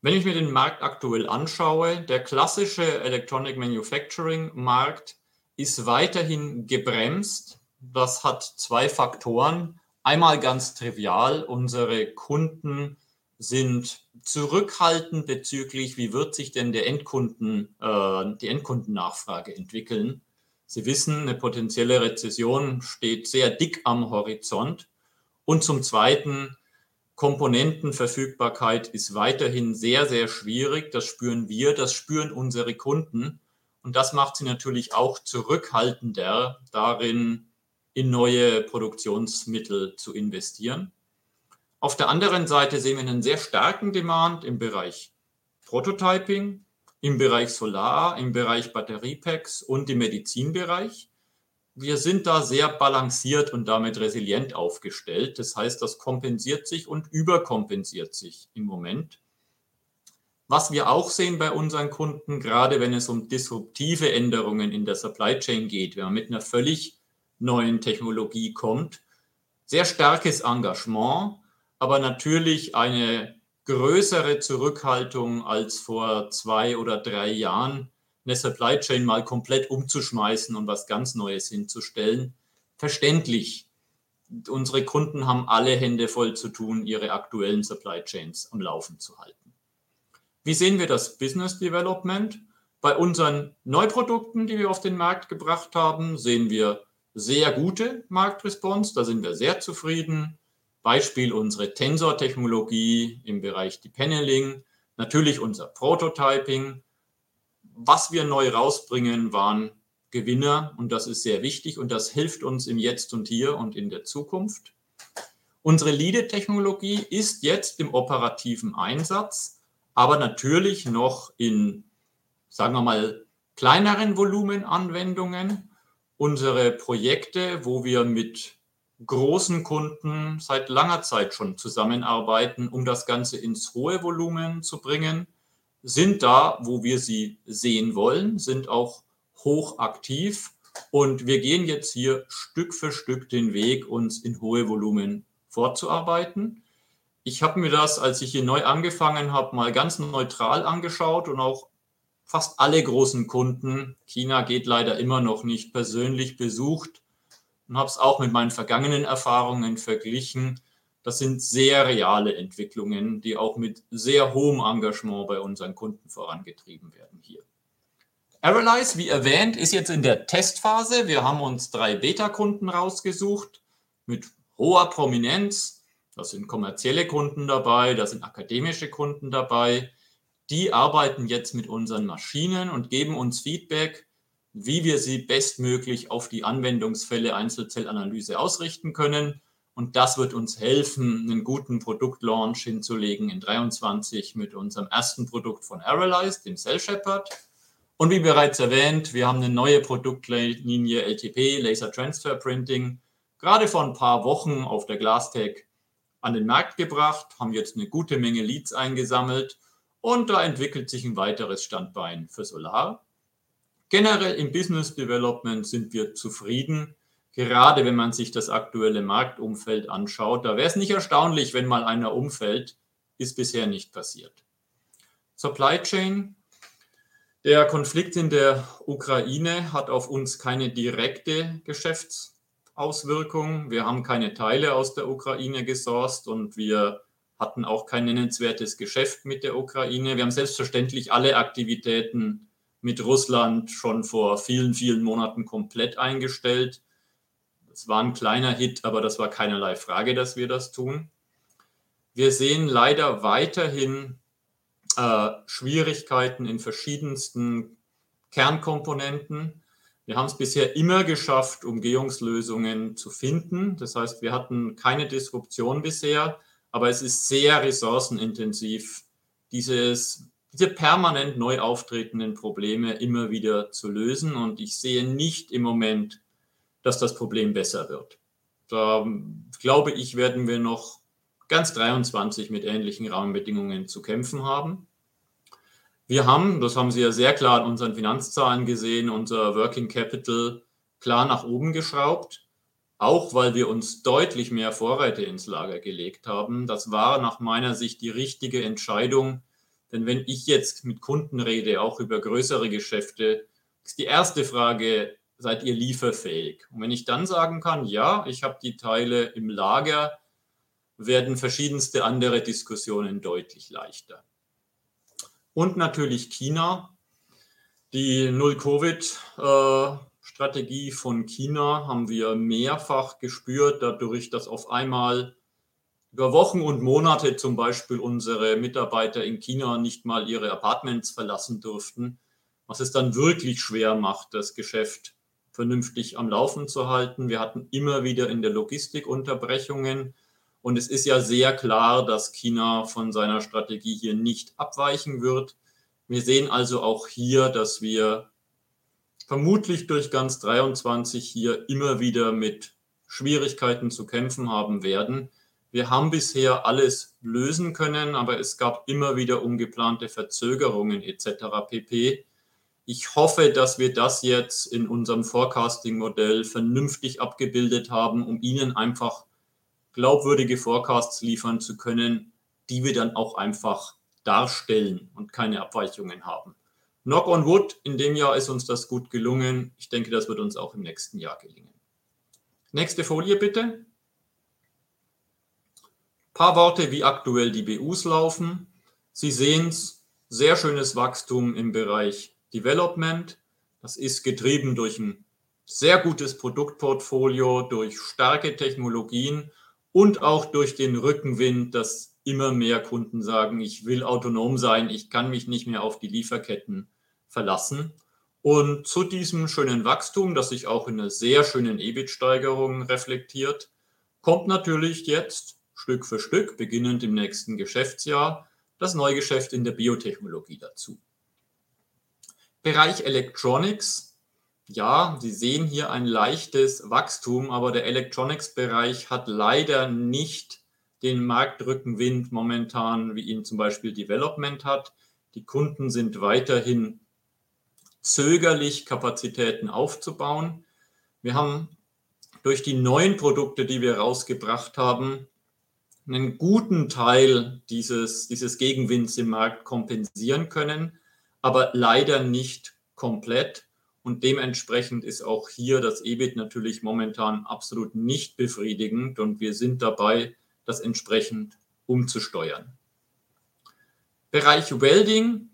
Wenn ich mir den Markt aktuell anschaue, der klassische Electronic Manufacturing Markt ist weiterhin gebremst. Das hat zwei Faktoren. Einmal ganz trivial, unsere Kunden sind zurückhaltend bezüglich, wie wird sich denn der Endkunden, äh, die Endkundennachfrage entwickeln. Sie wissen, eine potenzielle Rezession steht sehr dick am Horizont. Und zum Zweiten, Komponentenverfügbarkeit ist weiterhin sehr, sehr schwierig. Das spüren wir, das spüren unsere Kunden. Und das macht sie natürlich auch zurückhaltender darin, in neue Produktionsmittel zu investieren. Auf der anderen Seite sehen wir einen sehr starken Demand im Bereich Prototyping, im Bereich Solar, im Bereich Batteriepacks und im Medizinbereich. Wir sind da sehr balanciert und damit resilient aufgestellt. Das heißt, das kompensiert sich und überkompensiert sich im Moment. Was wir auch sehen bei unseren Kunden, gerade wenn es um disruptive Änderungen in der Supply Chain geht, wenn man mit einer völlig neuen Technologie kommt, sehr starkes Engagement, aber natürlich eine größere Zurückhaltung als vor zwei oder drei Jahren, eine Supply Chain mal komplett umzuschmeißen und was ganz Neues hinzustellen. Verständlich. Unsere Kunden haben alle Hände voll zu tun, ihre aktuellen Supply Chains am Laufen zu halten. Wie sehen wir das Business Development? Bei unseren Neuprodukten, die wir auf den Markt gebracht haben, sehen wir sehr gute Marktresponse. Da sind wir sehr zufrieden. Beispiel unsere Tensor-Technologie im Bereich Depaneling, natürlich unser Prototyping. Was wir neu rausbringen, waren Gewinner und das ist sehr wichtig und das hilft uns im Jetzt und Hier und in der Zukunft. Unsere LIDE-Technologie ist jetzt im operativen Einsatz, aber natürlich noch in, sagen wir mal, kleineren Volumenanwendungen. Unsere Projekte, wo wir mit großen Kunden seit langer Zeit schon zusammenarbeiten, um das Ganze ins hohe Volumen zu bringen, sind da, wo wir sie sehen wollen, sind auch hochaktiv und wir gehen jetzt hier Stück für Stück den Weg, uns in hohe Volumen vorzuarbeiten. Ich habe mir das, als ich hier neu angefangen habe, mal ganz neutral angeschaut und auch fast alle großen Kunden, China geht leider immer noch nicht, persönlich besucht und habe es auch mit meinen vergangenen Erfahrungen verglichen. Das sind sehr reale Entwicklungen, die auch mit sehr hohem Engagement bei unseren Kunden vorangetrieben werden hier. Aralyze, wie erwähnt, ist jetzt in der Testphase. Wir haben uns drei Beta-Kunden rausgesucht mit hoher Prominenz. Da sind kommerzielle Kunden dabei, da sind akademische Kunden dabei. Die arbeiten jetzt mit unseren Maschinen und geben uns Feedback, wie wir sie bestmöglich auf die Anwendungsfälle Einzelzellanalyse ausrichten können. Und das wird uns helfen, einen guten Produktlaunch hinzulegen in 23 mit unserem ersten Produkt von Aralyze, dem Cell Shepherd. Und wie bereits erwähnt, wir haben eine neue Produktlinie LTP, Laser Transfer Printing, gerade vor ein paar Wochen auf der Glastech an den Markt gebracht, haben jetzt eine gute Menge Leads eingesammelt und da entwickelt sich ein weiteres Standbein für Solar. Generell im Business Development sind wir zufrieden, gerade wenn man sich das aktuelle Marktumfeld anschaut. Da wäre es nicht erstaunlich, wenn mal einer umfällt, ist bisher nicht passiert. Supply Chain. Der Konflikt in der Ukraine hat auf uns keine direkte Geschäftsauswirkung. Wir haben keine Teile aus der Ukraine gesourced und wir hatten auch kein nennenswertes Geschäft mit der Ukraine. Wir haben selbstverständlich alle Aktivitäten mit Russland schon vor vielen, vielen Monaten komplett eingestellt. Es war ein kleiner Hit, aber das war keinerlei Frage, dass wir das tun. Wir sehen leider weiterhin äh, Schwierigkeiten in verschiedensten Kernkomponenten. Wir haben es bisher immer geschafft, Umgehungslösungen zu finden. Das heißt, wir hatten keine Disruption bisher, aber es ist sehr ressourcenintensiv, dieses diese permanent neu auftretenden Probleme immer wieder zu lösen. Und ich sehe nicht im Moment, dass das Problem besser wird. Da glaube ich, werden wir noch ganz 23 mit ähnlichen Rahmenbedingungen zu kämpfen haben. Wir haben, das haben Sie ja sehr klar in unseren Finanzzahlen gesehen, unser Working Capital klar nach oben geschraubt, auch weil wir uns deutlich mehr Vorräte ins Lager gelegt haben. Das war nach meiner Sicht die richtige Entscheidung, denn wenn ich jetzt mit Kunden rede, auch über größere Geschäfte, ist die erste Frage, seid ihr lieferfähig? Und wenn ich dann sagen kann, ja, ich habe die Teile im Lager, werden verschiedenste andere Diskussionen deutlich leichter. Und natürlich China. Die Null-Covid-Strategie von China haben wir mehrfach gespürt, dadurch, dass auf einmal über Wochen und Monate zum Beispiel unsere Mitarbeiter in China nicht mal ihre Apartments verlassen durften, was es dann wirklich schwer macht, das Geschäft vernünftig am Laufen zu halten. Wir hatten immer wieder in der Logistik Unterbrechungen und es ist ja sehr klar, dass China von seiner Strategie hier nicht abweichen wird. Wir sehen also auch hier, dass wir vermutlich durch ganz 23 hier immer wieder mit Schwierigkeiten zu kämpfen haben werden. Wir haben bisher alles lösen können, aber es gab immer wieder ungeplante Verzögerungen etc. pp. Ich hoffe, dass wir das jetzt in unserem Forecasting-Modell vernünftig abgebildet haben, um Ihnen einfach glaubwürdige Forecasts liefern zu können, die wir dann auch einfach darstellen und keine Abweichungen haben. Knock on wood, in dem Jahr ist uns das gut gelungen. Ich denke, das wird uns auch im nächsten Jahr gelingen. Nächste Folie bitte paar Worte, wie aktuell die BUs laufen. Sie sehen es, sehr schönes Wachstum im Bereich Development. Das ist getrieben durch ein sehr gutes Produktportfolio, durch starke Technologien und auch durch den Rückenwind, dass immer mehr Kunden sagen, ich will autonom sein, ich kann mich nicht mehr auf die Lieferketten verlassen. Und zu diesem schönen Wachstum, das sich auch in einer sehr schönen EBIT-Steigerung reflektiert, kommt natürlich jetzt Stück für Stück, beginnend im nächsten Geschäftsjahr, das Neugeschäft in der Biotechnologie dazu. Bereich Electronics. Ja, Sie sehen hier ein leichtes Wachstum, aber der Electronics-Bereich hat leider nicht den Marktrückenwind momentan, wie ihn zum Beispiel Development hat. Die Kunden sind weiterhin zögerlich, Kapazitäten aufzubauen. Wir haben durch die neuen Produkte, die wir rausgebracht haben, einen guten Teil dieses, dieses Gegenwinds im Markt kompensieren können, aber leider nicht komplett. Und dementsprechend ist auch hier das EBIT natürlich momentan absolut nicht befriedigend und wir sind dabei, das entsprechend umzusteuern. Bereich Welding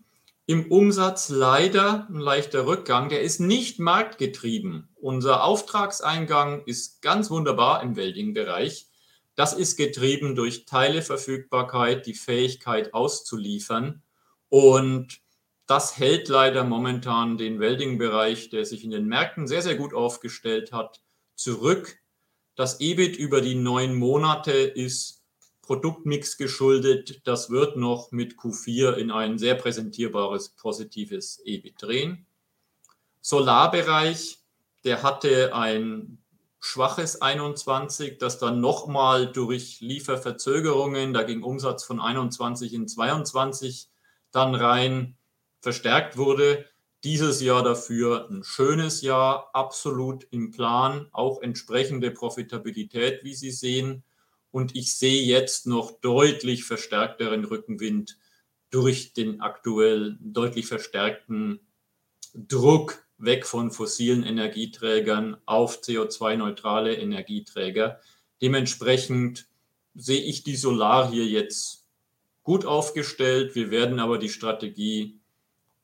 im Umsatz leider ein leichter Rückgang. Der ist nicht marktgetrieben. Unser Auftragseingang ist ganz wunderbar im Welding-Bereich. Das ist getrieben durch Teileverfügbarkeit, die Fähigkeit auszuliefern. Und das hält leider momentan den Welding-Bereich, der sich in den Märkten sehr, sehr gut aufgestellt hat, zurück. Das EBIT über die neun Monate ist Produktmix geschuldet. Das wird noch mit Q4 in ein sehr präsentierbares positives EBIT drehen. Solarbereich, der hatte ein schwaches 21, das dann nochmal durch Lieferverzögerungen, da ging Umsatz von 21 in 22 dann rein, verstärkt wurde. Dieses Jahr dafür ein schönes Jahr, absolut im Plan, auch entsprechende Profitabilität, wie Sie sehen. Und ich sehe jetzt noch deutlich verstärkteren Rückenwind durch den aktuell deutlich verstärkten Druck weg von fossilen Energieträgern auf CO2-neutrale Energieträger. Dementsprechend sehe ich die Solar hier jetzt gut aufgestellt. Wir werden aber die Strategie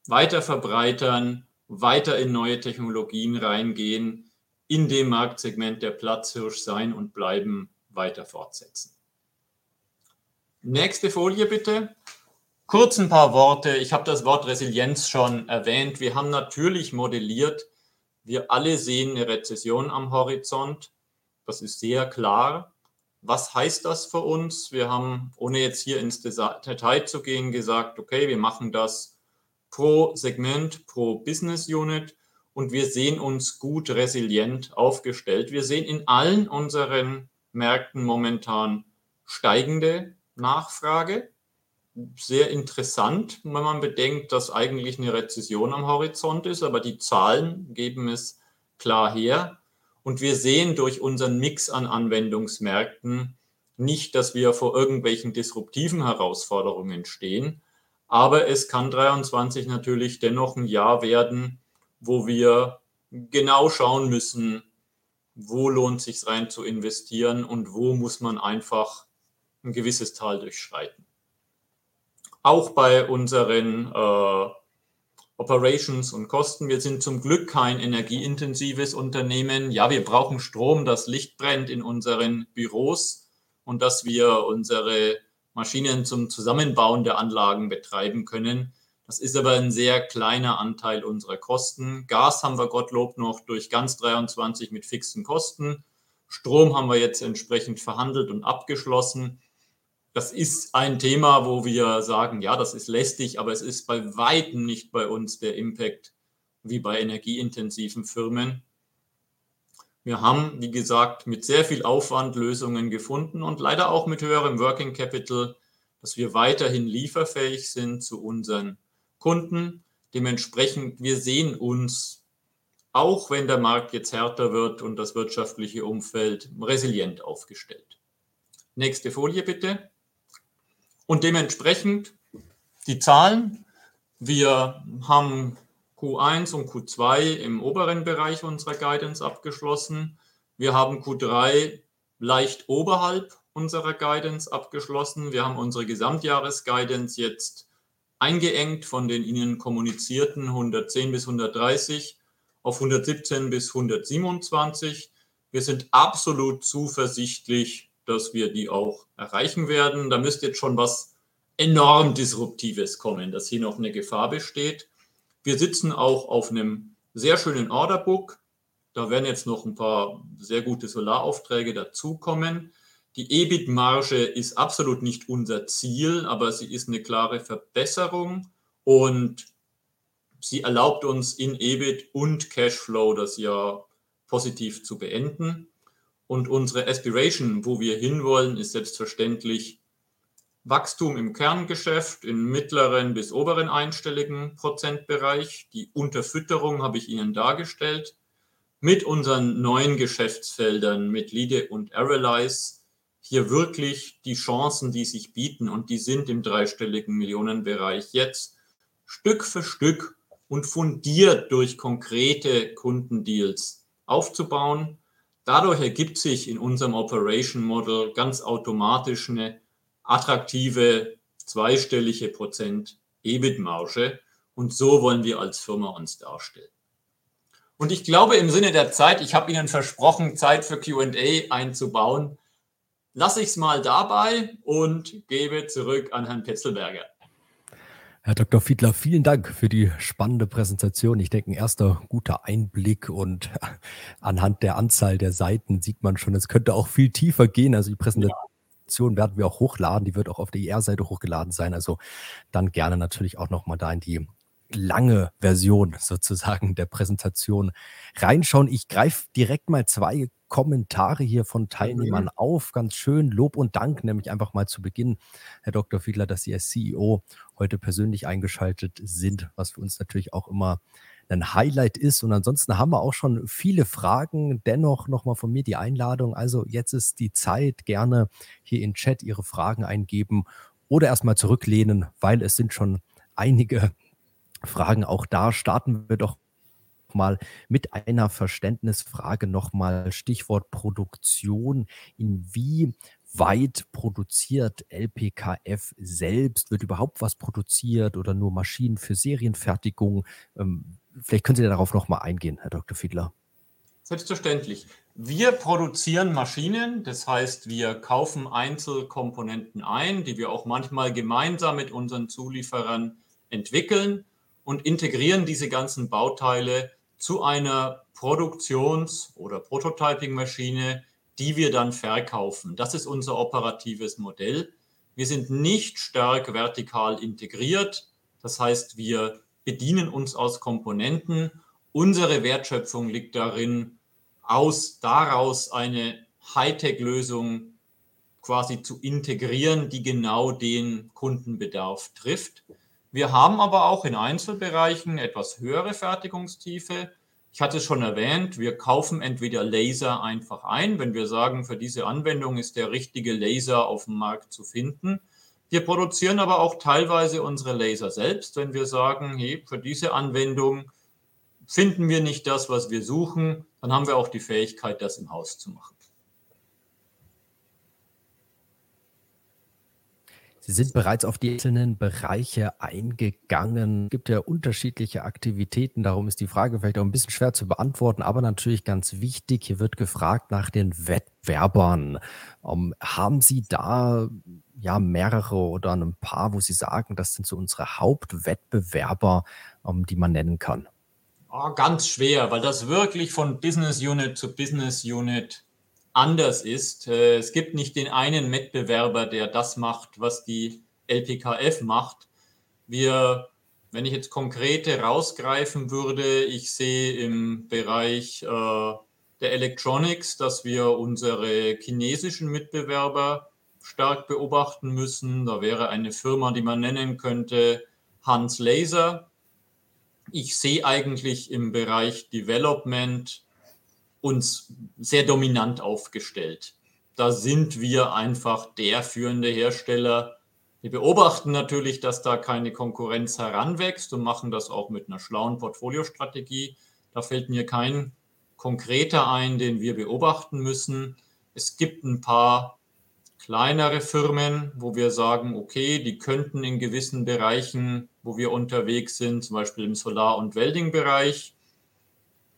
weiter verbreitern, weiter in neue Technologien reingehen, in dem Marktsegment der Platzhirsch sein und bleiben weiter fortsetzen. Nächste Folie bitte. Kurz ein paar Worte. Ich habe das Wort Resilienz schon erwähnt. Wir haben natürlich modelliert. Wir alle sehen eine Rezession am Horizont. Das ist sehr klar. Was heißt das für uns? Wir haben, ohne jetzt hier ins Detail zu gehen, gesagt, okay, wir machen das pro Segment, pro Business Unit und wir sehen uns gut resilient aufgestellt. Wir sehen in allen unseren Märkten momentan steigende Nachfrage. Sehr interessant, wenn man bedenkt, dass eigentlich eine Rezession am Horizont ist, aber die Zahlen geben es klar her. Und wir sehen durch unseren Mix an Anwendungsmärkten nicht, dass wir vor irgendwelchen disruptiven Herausforderungen stehen. Aber es kann 23 natürlich dennoch ein Jahr werden, wo wir genau schauen müssen, wo lohnt sich rein zu investieren und wo muss man einfach ein gewisses Tal durchschreiten. Auch bei unseren äh, Operations und Kosten. Wir sind zum Glück kein energieintensives Unternehmen. Ja, wir brauchen Strom, das Licht brennt in unseren Büros und dass wir unsere Maschinen zum Zusammenbauen der Anlagen betreiben können. Das ist aber ein sehr kleiner Anteil unserer Kosten. Gas haben wir Gottlob noch durch ganz 23 mit fixen Kosten. Strom haben wir jetzt entsprechend verhandelt und abgeschlossen. Das ist ein Thema, wo wir sagen, ja, das ist lästig, aber es ist bei weitem nicht bei uns der Impact wie bei energieintensiven Firmen. Wir haben, wie gesagt, mit sehr viel Aufwand Lösungen gefunden und leider auch mit höherem Working Capital, dass wir weiterhin lieferfähig sind zu unseren Kunden. Dementsprechend, wir sehen uns, auch wenn der Markt jetzt härter wird und das wirtschaftliche Umfeld resilient aufgestellt. Nächste Folie bitte. Und dementsprechend die Zahlen. Wir haben Q1 und Q2 im oberen Bereich unserer Guidance abgeschlossen. Wir haben Q3 leicht oberhalb unserer Guidance abgeschlossen. Wir haben unsere Gesamtjahresguidance jetzt eingeengt von den Ihnen kommunizierten 110 bis 130 auf 117 bis 127. Wir sind absolut zuversichtlich, dass wir die auch erreichen werden. Da müsste jetzt schon was enorm Disruptives kommen, dass hier noch eine Gefahr besteht. Wir sitzen auch auf einem sehr schönen Orderbook. Da werden jetzt noch ein paar sehr gute Solaraufträge dazukommen. Die EBIT-Marge ist absolut nicht unser Ziel, aber sie ist eine klare Verbesserung und sie erlaubt uns in EBIT und Cashflow das Jahr positiv zu beenden. Und unsere Aspiration, wo wir hinwollen, ist selbstverständlich Wachstum im Kerngeschäft im mittleren bis oberen einstelligen Prozentbereich. Die Unterfütterung habe ich Ihnen dargestellt. Mit unseren neuen Geschäftsfeldern, mit Lide und Arealize, hier wirklich die Chancen, die sich bieten, und die sind im dreistelligen Millionenbereich jetzt Stück für Stück und fundiert durch konkrete Kundendeals aufzubauen. Dadurch ergibt sich in unserem Operation Model ganz automatisch eine attraktive zweistellige Prozent EBIT-Marge. Und so wollen wir als Firma uns darstellen. Und ich glaube, im Sinne der Zeit, ich habe Ihnen versprochen, Zeit für QA einzubauen, lasse ich es mal dabei und gebe zurück an Herrn Petzelberger.
Herr Dr. Fiedler, vielen Dank für die spannende Präsentation. Ich denke, ein erster guter Einblick und anhand der Anzahl der Seiten sieht man schon, es könnte auch viel tiefer gehen. Also die Präsentation Präsentation werden wir auch hochladen. Die wird auch auf der IR-Seite hochgeladen sein. Also dann gerne natürlich auch nochmal da in die lange Version sozusagen der Präsentation reinschauen. Ich greife direkt mal zwei Kommentare hier von Teilnehmern mhm. auf. Ganz schön Lob und Dank, nämlich einfach mal zu Beginn, Herr Dr. Fiedler, dass Sie als CEO heute persönlich eingeschaltet sind, was für uns natürlich auch immer ein Highlight ist. Und ansonsten haben wir auch schon viele Fragen. Dennoch nochmal von mir die Einladung. Also jetzt ist die Zeit, gerne hier in Chat Ihre Fragen eingeben oder erstmal zurücklehnen, weil es sind schon einige Fragen auch da. Starten wir doch mal mit einer Verständnisfrage nochmal Stichwort Produktion. Inwieweit produziert LPKF selbst? Wird überhaupt was produziert oder nur Maschinen für Serienfertigung? Ähm, Vielleicht können Sie darauf noch mal eingehen, Herr Dr. Fiedler.
Selbstverständlich. Wir produzieren Maschinen, das heißt, wir kaufen Einzelkomponenten ein, die wir auch manchmal gemeinsam mit unseren Zulieferern entwickeln und integrieren diese ganzen Bauteile zu einer Produktions- oder Prototyping-Maschine, die wir dann verkaufen. Das ist unser operatives Modell. Wir sind nicht stark vertikal integriert. Das heißt, wir bedienen uns aus Komponenten. Unsere Wertschöpfung liegt darin, aus daraus eine Hightech-Lösung quasi zu integrieren, die genau den Kundenbedarf trifft. Wir haben aber auch in Einzelbereichen etwas höhere Fertigungstiefe. Ich hatte es schon erwähnt, wir kaufen entweder Laser einfach ein, wenn wir sagen, für diese Anwendung ist der richtige Laser auf dem Markt zu finden. Wir produzieren aber auch teilweise unsere Laser selbst, wenn wir sagen, hey, für diese Anwendung finden wir nicht das, was wir suchen, dann haben wir auch die Fähigkeit, das im Haus zu machen.
Sie sind bereits auf die einzelnen Bereiche eingegangen. Es gibt ja unterschiedliche Aktivitäten, darum ist die Frage vielleicht auch ein bisschen schwer zu beantworten, aber natürlich ganz wichtig. Hier wird gefragt nach den Wettbewerbern. Um, ähm, haben Sie da ja mehrere oder ein paar, wo Sie sagen, das sind so unsere Hauptwettbewerber, um, ähm, die man nennen kann?
Oh, ganz schwer, weil das wirklich von Business Unit zu Business Unit anders ist. Äh, es gibt nicht den einen Wettbewerber, der das macht, was die LPKF macht. Wir, wenn ich jetzt konkrete rausgreifen würde, ich sehe im Bereich äh, der Electronics, dass wir unsere chinesischen Mitbewerber stark beobachten müssen. Da wäre eine Firma, die man nennen könnte, Hans Laser. Ich sehe eigentlich im Bereich Development uns sehr dominant aufgestellt. Da sind wir einfach der führende Hersteller. Wir beobachten natürlich, dass da keine Konkurrenz heranwächst und machen das auch mit einer schlauen Portfoliostrategie. Da fällt mir kein konkreter ein, den wir beobachten müssen. Es gibt ein paar kleinere Firmen, wo wir sagen, okay, die könnten in gewissen Bereichen, wo wir unterwegs sind, zum Beispiel im Solar- und Welding-Bereich,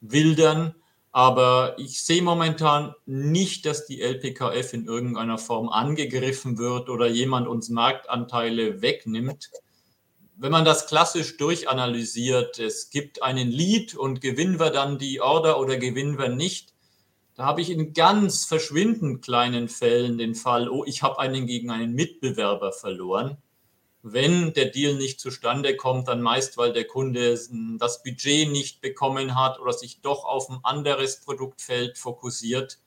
wildern. Aber ich sehe momentan nicht, dass die LPKF in irgendeiner Form angegriffen wird oder jemand uns Marktanteile wegnimmt. wenn man das klassisch durchanalysiert, es gibt einen Lead und gewinnen wir dann die Order oder gewinnen wir nicht, da habe ich in ganz verschwindend kleinen Fällen den Fall, oh, ich habe einen gegen einen Mitbewerber verloren. Wenn der Deal nicht zustande kommt, dann meist, weil der Kunde das Budget nicht bekommen hat oder sich doch auf ein anderes Produktfeld fokussiert,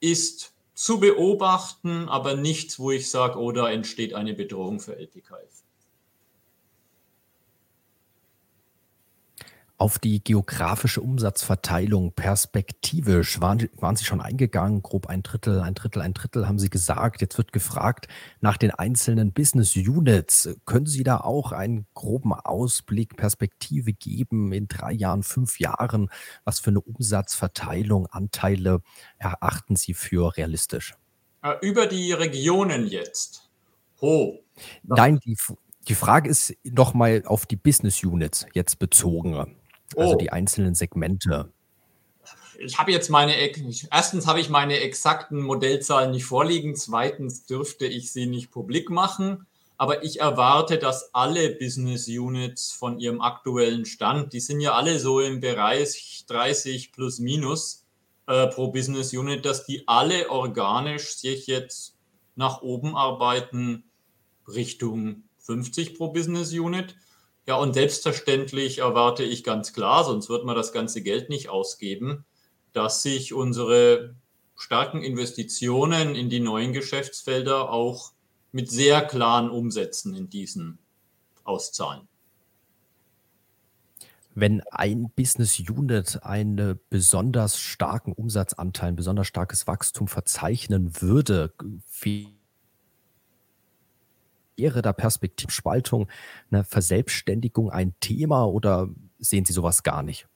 ist zu beobachten, aber nichts, wo ich sage, oh, da entsteht eine Bedrohung für LPKF.
Auf die geografische Umsatzverteilung perspektivisch waren, waren Sie schon eingegangen, grob ein Drittel, ein Drittel, ein Drittel haben Sie gesagt. Jetzt wird gefragt nach den einzelnen Business Units. Können Sie da auch einen groben Ausblick, Perspektive geben in drei Jahren, fünf Jahren? Was für eine Umsatzverteilung, Anteile erachten Sie für realistisch?
Äh, über die Regionen jetzt. Ho.
Nein, die, die Frage ist nochmal auf die Business Units jetzt bezogen. Also oh. die einzelnen Segmente.
Ich habe jetzt meine, erstens habe ich meine exakten Modellzahlen nicht vorliegen, zweitens dürfte ich sie nicht publik machen, aber ich erwarte, dass alle Business Units von ihrem aktuellen Stand, die sind ja alle so im Bereich 30 plus minus äh, pro Business Unit, dass die alle organisch sich jetzt nach oben arbeiten Richtung 50 pro Business Unit. Ja, und selbstverständlich erwarte ich ganz klar, sonst wird man das ganze Geld nicht ausgeben, dass sich unsere starken Investitionen in die neuen Geschäftsfelder auch mit sehr klaren Umsätzen in diesen auszahlen.
Wenn ein Business Unit einen besonders starken Umsatzanteil, ein besonders starkes Wachstum verzeichnen würde, wie wäre da Perspektivspaltung, eine Verselbstständigung ein Thema oder sehen Sie sowas gar nicht?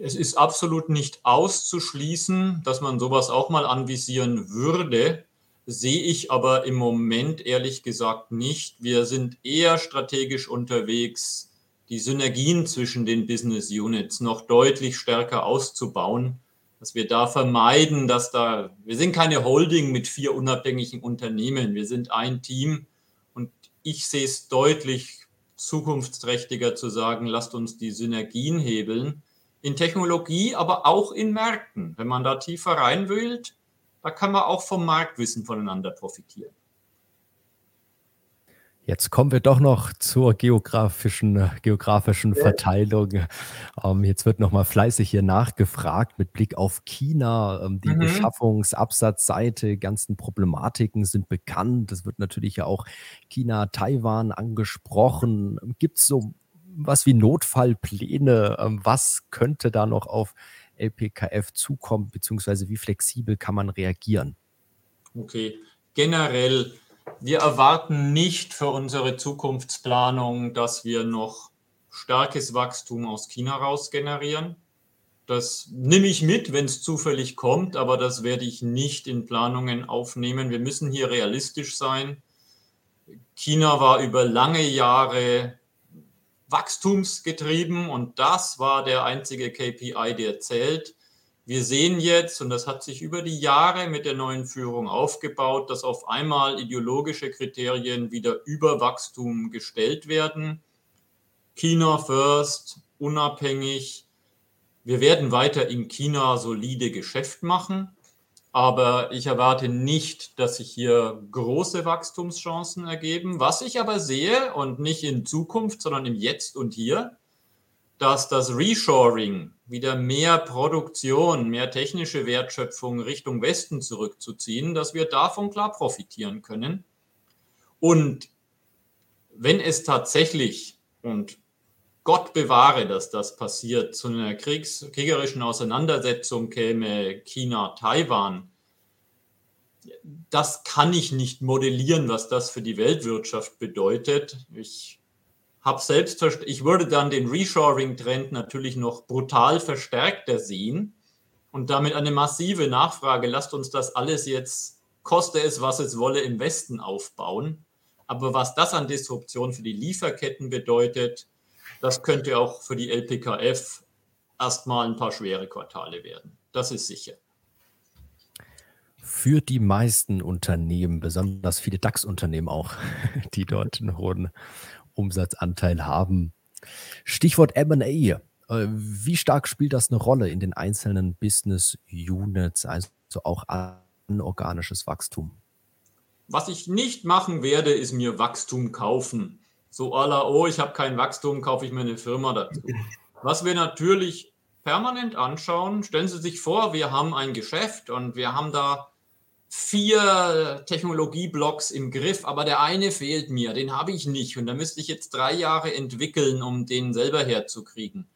Es ist absolut nicht auszuschließen, dass man sowas auch mal anvisieren würde. Sehe ich aber im Moment ehrlich gesagt nicht. Wir sind eher strategisch unterwegs, die Synergien zwischen den Business Units noch deutlich stärker auszubauen, dass wir da vermeiden, dass da, wir sind keine Holding mit vier unabhängigen Unternehmen, wir sind ein Team und ich sehe es deutlich zukunftsträchtiger zu sagen, lasst uns die Synergien hebeln in Technologie, aber auch in Märkten. Wenn man da tiefer reinwühlt, da kann man auch vom Marktwissen voneinander profitieren.
Jetzt kommen wir doch noch zur geografischen, geografischen Verteilung. Ähm, jetzt wird nochmal fleißig hier nachgefragt mit Blick auf China. Ähm, die mhm. Beschaffungsabsatzseite, ganzen Problematiken sind bekannt. Es wird natürlich ja auch China, Taiwan angesprochen. Gibt es so was wie Notfallpläne? Ähm, was könnte da noch auf LPKF zukommen, beziehungsweise wie flexibel kann man reagieren?
Okay, generell wir erwarten nicht für unsere Zukunftsplanung, dass wir noch starkes Wachstum aus China raus generieren. Das nehme ich mit, wenn es zufällig kommt, aber das werde ich nicht in Planungen aufnehmen. Wir müssen hier realistisch sein. China war über lange Jahre wachstumsgetrieben und das war der einzige KPI, der zählt. Wir sehen jetzt, und das hat sich über die Jahre mit der neuen Führung aufgebaut, dass auf einmal ideologische Kriterien wieder über Wachstum gestellt werden. China first, unabhängig. Wir werden weiter in China solide Geschäft machen, aber ich erwarte nicht, dass sich hier große Wachstumschancen ergeben. Was ich aber sehe, und nicht in Zukunft, sondern im Jetzt und Hier, dass das Reshoring wieder mehr Produktion, mehr technische Wertschöpfung Richtung Westen zurückzuziehen, dass wir davon klar profitieren können. Und wenn es tatsächlich, und Gott bewahre, dass das passiert, zu einer Kriegs kriegerischen Auseinandersetzung käme China-Taiwan, das kann ich nicht modellieren, was das für die Weltwirtschaft bedeutet. Ich habe selbst, ich würde dann den Reshoring-Trend natürlich noch brutal verstärkter sehen und damit eine massive Nachfrage. Lasst uns das alles jetzt, koste es, was es wolle, im Westen aufbauen. Aber was das an Disruption für die Lieferketten bedeutet, das könnte auch für die LPKF erstmal ein paar schwere Quartale werden. Das ist sicher.
Für die meisten Unternehmen, besonders viele DAX-Unternehmen auch, die dort einen hohen Umsatzanteil haben. Stichwort M&A. Äh, wie stark spielt das eine Rolle in den einzelnen Business Units, also auch anorganisches Wachstum?
Was ich nicht machen werde, ist mir Wachstum kaufen. So à la, oh, ich habe kein Wachstum, kaufe ich mir eine Firma dazu. Was wir natürlich permanent anschauen, stellen Sie sich vor, wir haben ein Geschäft und wir haben da vier Technologieblocks im Griff, aber der eine fehlt mir, den habe ich nicht und da müsste ich jetzt drei Jahre entwickeln, um den selber herzukriegen.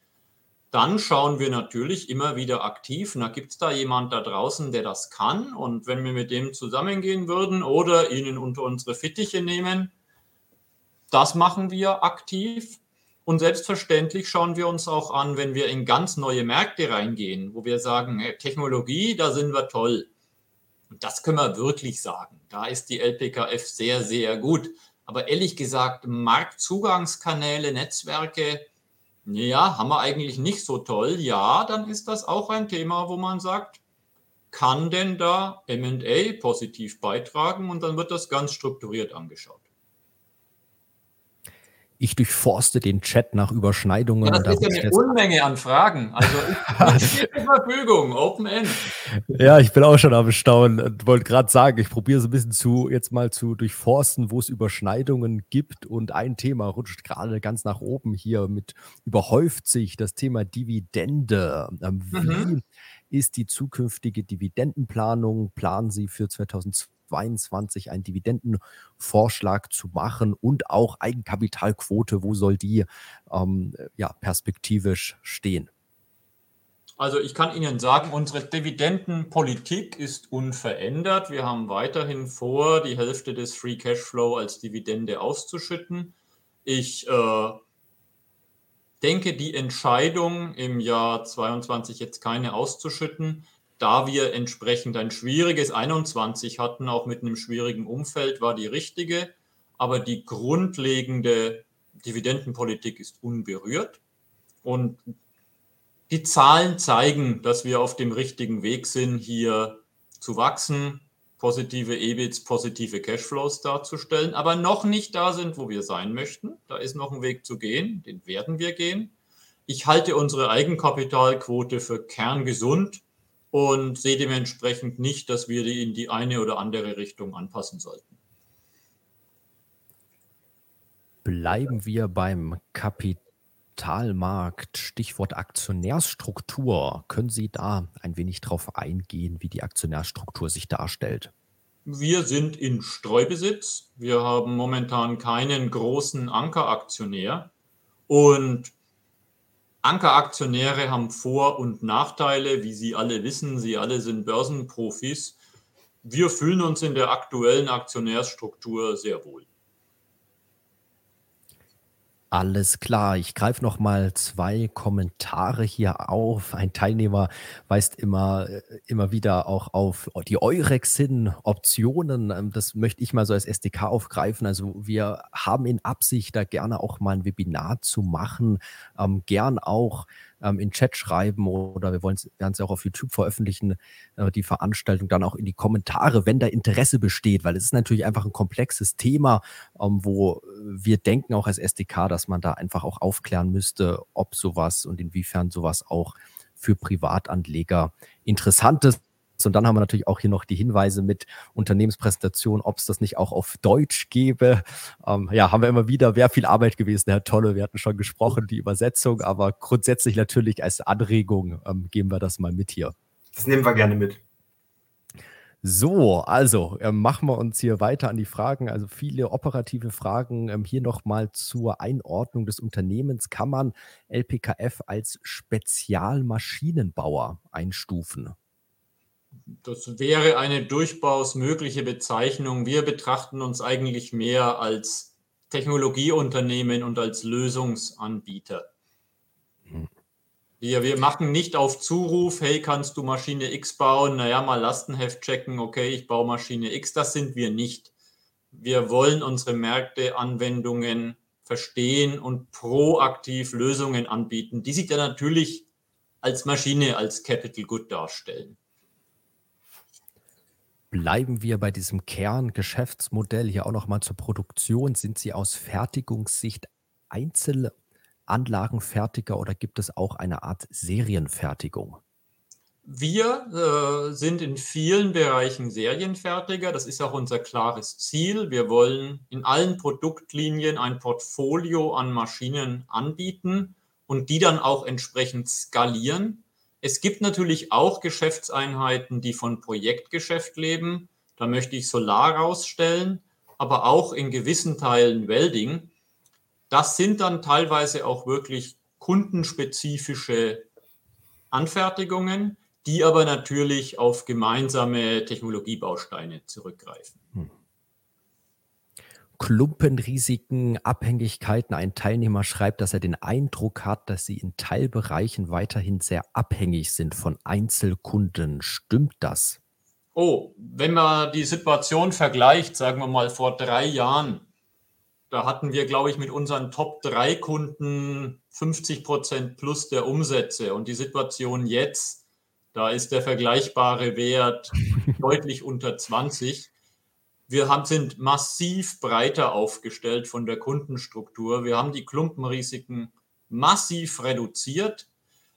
Dann schauen wir natürlich immer wieder aktiv. Na, gibt es da jemand da draußen, der das kann? Und wenn wir mit dem zusammengehen würden oder ihn unter unsere Fittiche nehmen, das machen wir aktiv. Und selbstverständlich schauen wir uns auch an, wenn wir in ganz neue Märkte reingehen, wo wir sagen, Technologie, da sind wir toll. Und das können wir wirklich sagen. Da ist die LPKF sehr, sehr gut. Aber ehrlich gesagt, Marktzugangskanäle, Netzwerke, ja, haben wir eigentlich nicht so toll. Ja, dann ist das auch ein Thema, wo man sagt, kann denn da MA positiv beitragen? Und dann wird das ganz strukturiert angeschaut.
Ich durchforste den Chat nach Überschneidungen.
Ja, das ist ja eine Unmenge an Fragen. Also ich stehe zur Verfügung, Open End.
Ja, ich bin auch schon am Staunen und wollte gerade sagen, ich probiere so ein bisschen zu jetzt mal zu durchforsten, wo es Überschneidungen gibt. Und ein Thema rutscht gerade ganz nach oben hier mit überhäuft sich das Thema Dividende. Ähm, wie mhm. ist die zukünftige Dividendenplanung? Planen Sie für 2020? 2022 einen Dividendenvorschlag zu machen und auch Eigenkapitalquote, wo soll die ähm, ja, perspektivisch stehen?
Also ich kann Ihnen sagen, unsere Dividendenpolitik ist unverändert. Wir haben weiterhin vor, die Hälfte des Free Cashflow als Dividende auszuschütten. Ich äh, denke, die Entscheidung im Jahr 2022 jetzt keine auszuschütten, da wir entsprechend ein schwieriges 21 hatten, auch mit einem schwierigen Umfeld, war die richtige. Aber die grundlegende Dividendenpolitik ist unberührt. Und die Zahlen zeigen, dass wir auf dem richtigen Weg sind, hier zu wachsen, positive EBITs, positive Cashflows darzustellen, aber noch nicht da sind, wo wir sein möchten. Da ist noch ein Weg zu gehen, den werden wir gehen. Ich halte unsere Eigenkapitalquote für kerngesund und sehe dementsprechend nicht, dass wir die in die eine oder andere Richtung anpassen sollten.
Bleiben wir beim Kapitalmarkt. Stichwort Aktionärsstruktur. Können Sie da ein wenig drauf eingehen, wie die Aktionärsstruktur sich darstellt?
Wir sind in Streubesitz. Wir haben momentan keinen großen Ankeraktionär. Und Ankeraktionäre haben Vor- und Nachteile, wie Sie alle wissen. Sie alle sind Börsenprofis. Wir fühlen uns in der aktuellen Aktionärsstruktur sehr wohl.
Alles klar, ich greife noch mal zwei Kommentare hier auf. Ein Teilnehmer weist immer, äh, immer wieder auch auf die Eurex hin, Optionen. Ähm, das möchte ich mal so als SDK aufgreifen. Also wir haben in Absicht, da gerne auch mal ein Webinar zu machen. Ähm, gern auch ähm, in Chat schreiben oder wir wollen werden es auch auf YouTube veröffentlichen, äh, die Veranstaltung dann auch in die Kommentare, wenn da Interesse besteht, weil es ist natürlich einfach ein komplexes Thema, ähm, wo wir denken auch als SDK, dass man da einfach auch aufklären müsste, ob sowas und inwiefern sowas auch für Privatanleger interessant ist. Und dann haben wir natürlich auch hier noch die Hinweise mit Unternehmenspräsentation, ob es das nicht auch auf Deutsch gäbe. Ähm, ja, haben wir immer wieder, wäre viel Arbeit gewesen, Herr Tolle. Wir hatten schon gesprochen, die Übersetzung, aber grundsätzlich natürlich als Anregung ähm, geben wir das mal mit hier.
Das nehmen wir gerne mit.
So, also äh, machen wir uns hier weiter an die Fragen. Also viele operative Fragen. Ähm, hier nochmal zur Einordnung des Unternehmens. Kann man LPKF als Spezialmaschinenbauer einstufen?
Das wäre eine durchaus mögliche Bezeichnung. Wir betrachten uns eigentlich mehr als Technologieunternehmen und als Lösungsanbieter. Hm. Wir, wir machen nicht auf Zuruf, hey, kannst du Maschine X bauen? Naja, mal Lastenheft checken, okay, ich baue Maschine X. Das sind wir nicht. Wir wollen unsere Märkte, Anwendungen verstehen und proaktiv Lösungen anbieten, die sich dann natürlich als Maschine, als Capital Good darstellen.
Bleiben wir bei diesem Kerngeschäftsmodell hier auch noch mal zur Produktion. Sind Sie aus Fertigungssicht Einzelanlagenfertiger oder gibt es auch eine Art Serienfertigung?
Wir äh, sind in vielen Bereichen Serienfertiger. Das ist auch unser klares Ziel. Wir wollen in allen Produktlinien ein Portfolio an Maschinen anbieten und die dann auch entsprechend skalieren. Es gibt natürlich auch Geschäftseinheiten, die von Projektgeschäft leben. Da möchte ich Solar rausstellen, aber auch in gewissen Teilen Welding. Das sind dann teilweise auch wirklich kundenspezifische Anfertigungen, die aber natürlich auf gemeinsame Technologiebausteine zurückgreifen. Hm.
Klumpenrisiken, Abhängigkeiten. Ein Teilnehmer schreibt, dass er den Eindruck hat, dass sie in Teilbereichen weiterhin sehr abhängig sind von Einzelkunden. Stimmt das?
Oh, wenn man die Situation vergleicht, sagen wir mal vor drei Jahren, da hatten wir, glaube ich, mit unseren Top 3 Kunden 50 Prozent plus der Umsätze. Und die Situation jetzt, da ist der vergleichbare Wert deutlich unter 20. Wir haben, sind massiv breiter aufgestellt von der Kundenstruktur. Wir haben die Klumpenrisiken massiv reduziert.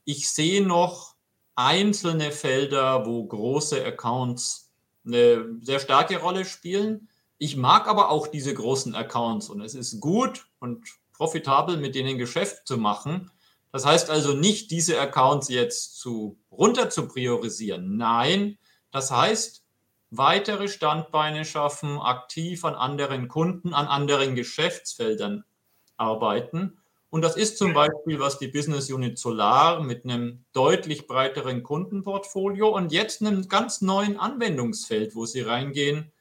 Ich sehe noch einzelne Felder, wo große Accounts eine sehr starke Rolle spielen. Ich mag aber auch diese großen Accounts und es ist gut und profitabel, mit denen Geschäft zu machen. Das heißt also nicht, diese Accounts jetzt zu runter zu priorisieren. Nein, das heißt, weitere Standbeine schaffen, aktiv an anderen Kunden, an anderen Geschäftsfeldern arbeiten. Und das ist zum Beispiel, was die Business Unit Solar mit einem deutlich breiteren Kundenportfolio und jetzt einem ganz neuen Anwendungsfeld, wo sie reingehen,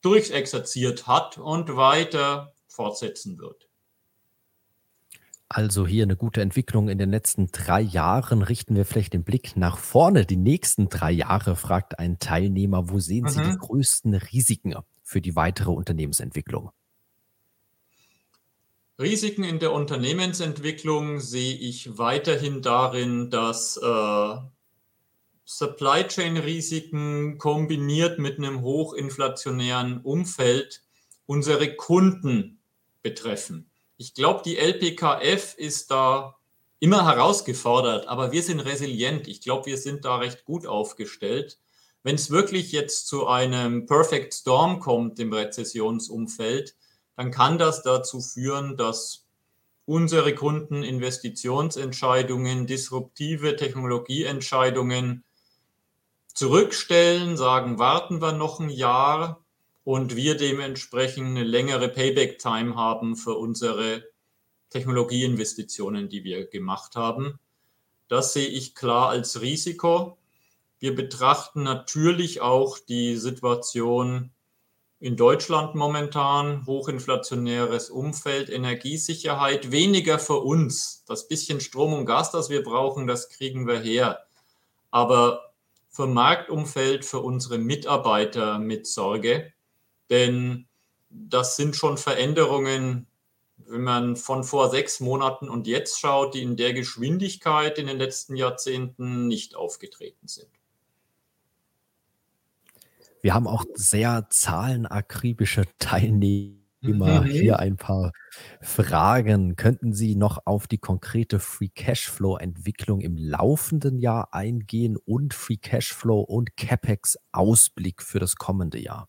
durchexerziert hat und weiter fortsetzen wird.
Also hier eine gute Entwicklung in den letzten drei Jahren. Richten wir vielleicht den Blick nach vorne. Die nächsten drei Jahre, fragt ein Teilnehmer, wo sehen Sie die mhm. größten Risiken für die weitere Unternehmensentwicklung?
Risiken in der Unternehmensentwicklung sehe ich weiterhin darin, dass äh, Supply Chain Risiken kombiniert mit einem hochinflationären Umfeld unsere Kunden betreffen. Ich glaube, die LPKF ist da immer herausgefordert, aber wir sind resilient. Ich glaube, wir sind da recht gut aufgestellt. Wenn es wirklich jetzt zu einem Perfect Storm kommt im Rezessionsumfeld, dann kann das dazu führen, dass unsere Kunden Investitionsentscheidungen, disruptive Technologieentscheidungen zurückstellen, sagen, warten wir noch ein Jahr und wir dementsprechend eine längere Payback-Time haben für unsere Technologieinvestitionen, die wir gemacht haben. Das sehe ich klar als Risiko. Wir betrachten natürlich auch die Situation in Deutschland momentan, hochinflationäres Umfeld, Energiesicherheit, weniger für uns. Das bisschen Strom und Gas, das wir brauchen, das kriegen wir her. Aber für Marktumfeld, für unsere Mitarbeiter mit Sorge. Denn das sind schon Veränderungen, wenn man von vor sechs Monaten und jetzt schaut, die in der Geschwindigkeit in den letzten Jahrzehnten nicht aufgetreten sind.
Wir haben auch sehr zahlenakribische Teilnehmer. Mhm. Hier ein paar Fragen. Könnten Sie noch auf die konkrete Free Cashflow Entwicklung im laufenden Jahr eingehen und Free Cashflow und CapEx Ausblick für das kommende Jahr?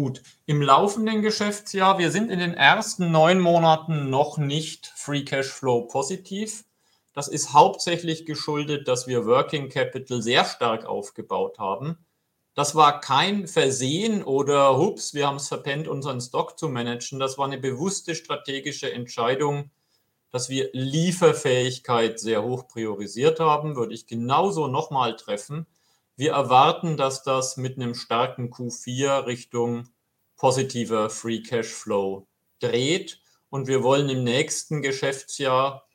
Gut, im laufenden Geschäftsjahr, wir sind in den ersten neun Monaten noch nicht Free Cashflow positiv. Das ist hauptsächlich geschuldet, dass wir Working Capital sehr stark aufgebaut haben. Das war kein Versehen oder hups, wir haben es verpennt, unseren Stock zu managen. Das war eine bewusste strategische Entscheidung, dass wir Lieferfähigkeit sehr hoch priorisiert haben, würde ich genauso nochmal treffen. Wir erwarten, dass das mit einem starken Q4 Richtung positiver Free Cash Flow dreht. Und wir wollen im nächsten Geschäftsjahr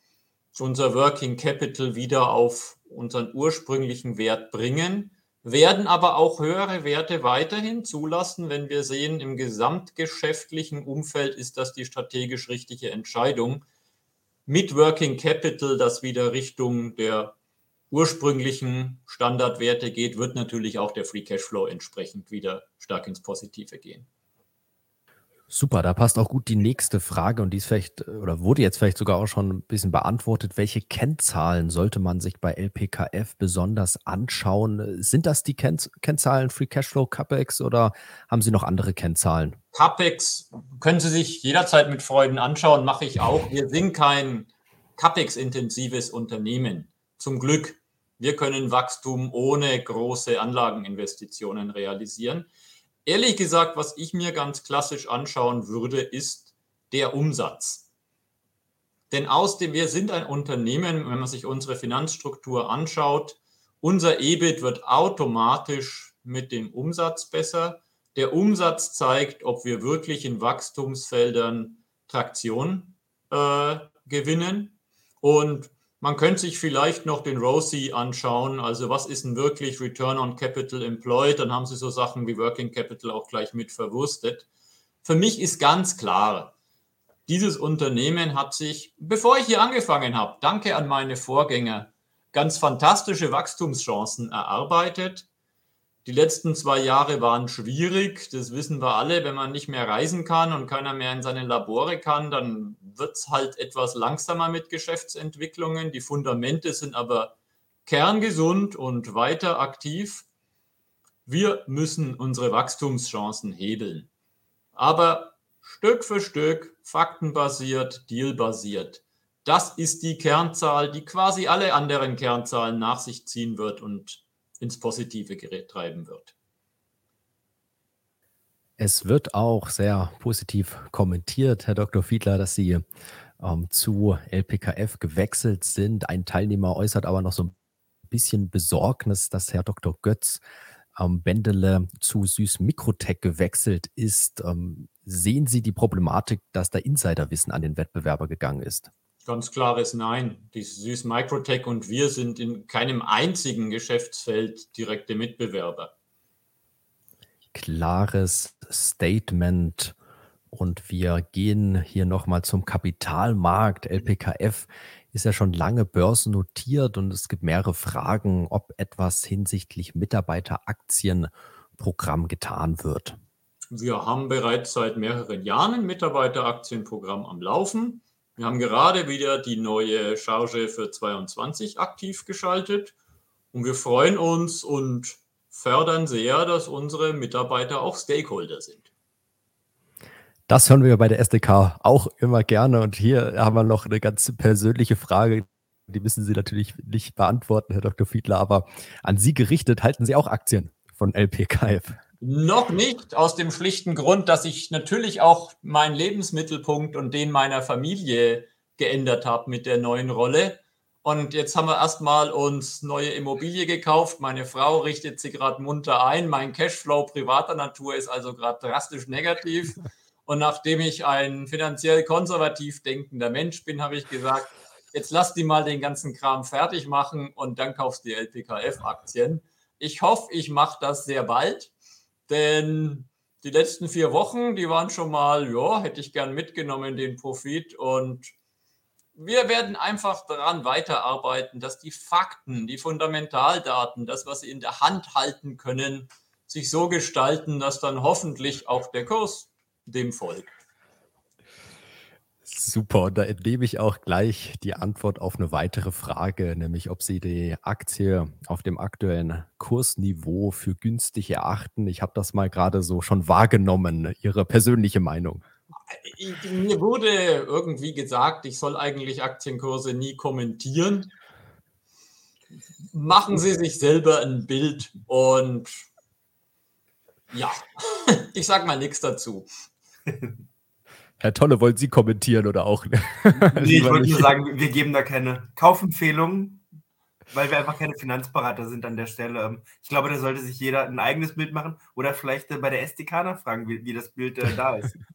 unser Working Capital wieder auf unseren ursprünglichen Wert bringen, werden aber auch höhere Werte weiterhin zulassen, wenn wir sehen, im gesamtgeschäftlichen Umfeld ist das die strategisch richtige Entscheidung, mit Working Capital das wieder Richtung der ursprünglichen Standardwerte geht, wird natürlich auch der Free Cashflow entsprechend wieder stark ins Positive gehen.
Super, da passt auch gut die nächste Frage und die ist vielleicht oder wurde jetzt vielleicht sogar auch schon ein bisschen beantwortet. Welche Kennzahlen sollte man sich bei LPKF besonders anschauen? Sind das die Kenn Kennzahlen Free Cashflow, CapEx oder haben Sie noch andere Kennzahlen?
CapEx können Sie sich jederzeit mit Freuden anschauen, mache ich auch. Wir sind kein CapEx-intensives Unternehmen. Zum Glück. Wir können Wachstum ohne große Anlageninvestitionen realisieren. Ehrlich gesagt, was ich mir ganz klassisch anschauen würde, ist der Umsatz. Denn aus dem, wir sind ein Unternehmen, wenn man sich unsere Finanzstruktur anschaut, unser EBIT wird automatisch mit dem Umsatz besser. Der Umsatz zeigt, ob wir wirklich in Wachstumsfeldern Traktion äh, gewinnen. Und man könnte sich vielleicht noch den ROSI anschauen. Also was ist denn wirklich Return on Capital Employed? Dann haben Sie so Sachen wie Working Capital auch gleich mit verwurstet. Für mich ist ganz klar, dieses Unternehmen hat sich, bevor ich hier angefangen habe, danke an meine Vorgänger, ganz fantastische Wachstumschancen erarbeitet. Die letzten zwei Jahre waren schwierig, das wissen wir alle. Wenn man nicht mehr reisen kann und keiner mehr in seine Labore kann, dann wird es halt etwas langsamer mit Geschäftsentwicklungen. Die Fundamente sind aber kerngesund und weiter aktiv. Wir müssen unsere Wachstumschancen hebeln. Aber Stück für Stück, faktenbasiert, dealbasiert. Das ist die Kernzahl, die quasi alle anderen Kernzahlen nach sich ziehen wird und ins Positive treiben wird.
Es wird auch sehr positiv kommentiert, Herr Dr. Fiedler, dass Sie ähm, zu LPKF gewechselt sind. Ein Teilnehmer äußert aber noch so ein bisschen Besorgnis, dass Herr Dr. Götz ähm, Bendele zu Süß Mikrotech gewechselt ist. Ähm, sehen Sie die Problematik, dass da Insiderwissen an den Wettbewerber gegangen ist?
Ganz klares Nein. Die Süß Microtech und wir sind in keinem einzigen Geschäftsfeld direkte Mitbewerber.
Klares Statement. Und wir gehen hier nochmal zum Kapitalmarkt. LPKF ist ja schon lange börsennotiert und es gibt mehrere Fragen, ob etwas hinsichtlich Mitarbeiteraktienprogramm getan wird.
Wir haben bereits seit mehreren Jahren ein Mitarbeiteraktienprogramm am Laufen. Wir haben gerade wieder die neue Charge für 22 aktiv geschaltet und wir freuen uns und fördern sehr, dass unsere Mitarbeiter auch Stakeholder sind.
Das hören wir bei der SDK auch immer gerne. Und hier haben wir noch eine ganz persönliche Frage. Die müssen Sie natürlich nicht beantworten, Herr Dr. Fiedler, aber an Sie gerichtet, halten Sie auch Aktien von LPKF?
Noch nicht, aus dem schlichten Grund, dass ich natürlich auch meinen Lebensmittelpunkt und den meiner Familie geändert habe mit der neuen Rolle. Und jetzt haben wir erstmal uns neue Immobilie gekauft. Meine Frau richtet sie gerade munter ein. Mein Cashflow privater Natur ist also gerade drastisch negativ. Und nachdem ich ein finanziell konservativ denkender Mensch bin, habe ich gesagt, jetzt lass die mal den ganzen Kram fertig machen und dann kaufst du die LPKF-Aktien. Ich hoffe, ich mache das sehr bald. Denn die letzten vier Wochen, die waren schon mal, ja, hätte ich gern mitgenommen, den Profit. Und wir werden einfach daran weiterarbeiten, dass die Fakten, die Fundamentaldaten, das, was sie in der Hand halten können, sich so gestalten, dass dann hoffentlich auch der Kurs dem folgt.
Super, da entnehme ich auch gleich die Antwort auf eine weitere Frage, nämlich ob Sie die Aktie auf dem aktuellen Kursniveau für günstig erachten. Ich habe das mal gerade so schon wahrgenommen, Ihre persönliche Meinung.
Mir wurde irgendwie gesagt, ich soll eigentlich Aktienkurse nie kommentieren. Machen Sie sich selber ein Bild und ja, ich sage mal nichts dazu.
Herr Tolle, wollen Sie kommentieren oder auch?
nee, ich wollte nur sagen, wir geben da keine Kaufempfehlungen, weil wir einfach keine Finanzberater sind an der Stelle. Ähm, ich glaube, da sollte sich jeder ein eigenes Bild machen oder vielleicht äh, bei der SDK nachfragen, wie, wie das Bild äh, da ist.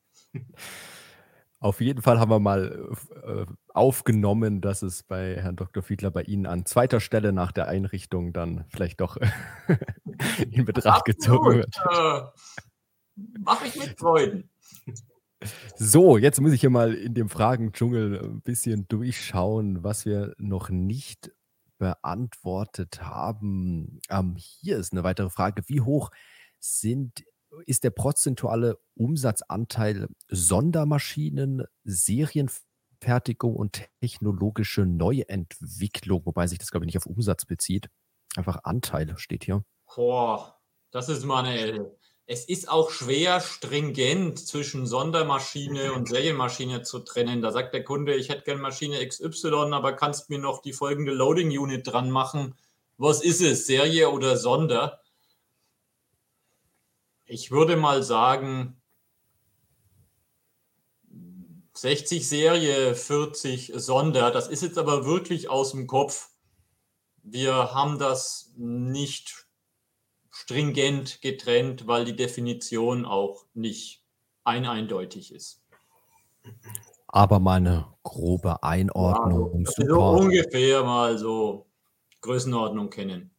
Auf jeden Fall haben wir mal äh, aufgenommen, dass es bei Herrn Dr. Fiedler bei Ihnen an zweiter Stelle nach der Einrichtung dann vielleicht doch in Betracht gezogen wird. Äh,
Mache ich mit Freuden.
So, jetzt muss ich hier mal in dem Fragendschungel ein bisschen durchschauen, was wir noch nicht beantwortet haben. Ähm, hier ist eine weitere Frage. Wie hoch sind, ist der prozentuale Umsatzanteil Sondermaschinen, Serienfertigung und technologische Neuentwicklung, wobei sich das, glaube ich, nicht auf Umsatz bezieht. Einfach Anteil steht hier.
Boah, das ist eine es ist auch schwer stringent zwischen Sondermaschine und Serienmaschine zu trennen. Da sagt der Kunde, ich hätte gerne Maschine XY, aber kannst mir noch die folgende Loading Unit dran machen. Was ist es, Serie oder Sonder? Ich würde mal sagen, 60 Serie, 40 Sonder. Das ist jetzt aber wirklich aus dem Kopf. Wir haben das nicht stringent getrennt, weil die Definition auch nicht eindeutig ist.
Aber meine grobe Einordnung.
Ja, super. So ungefähr mal so Größenordnung kennen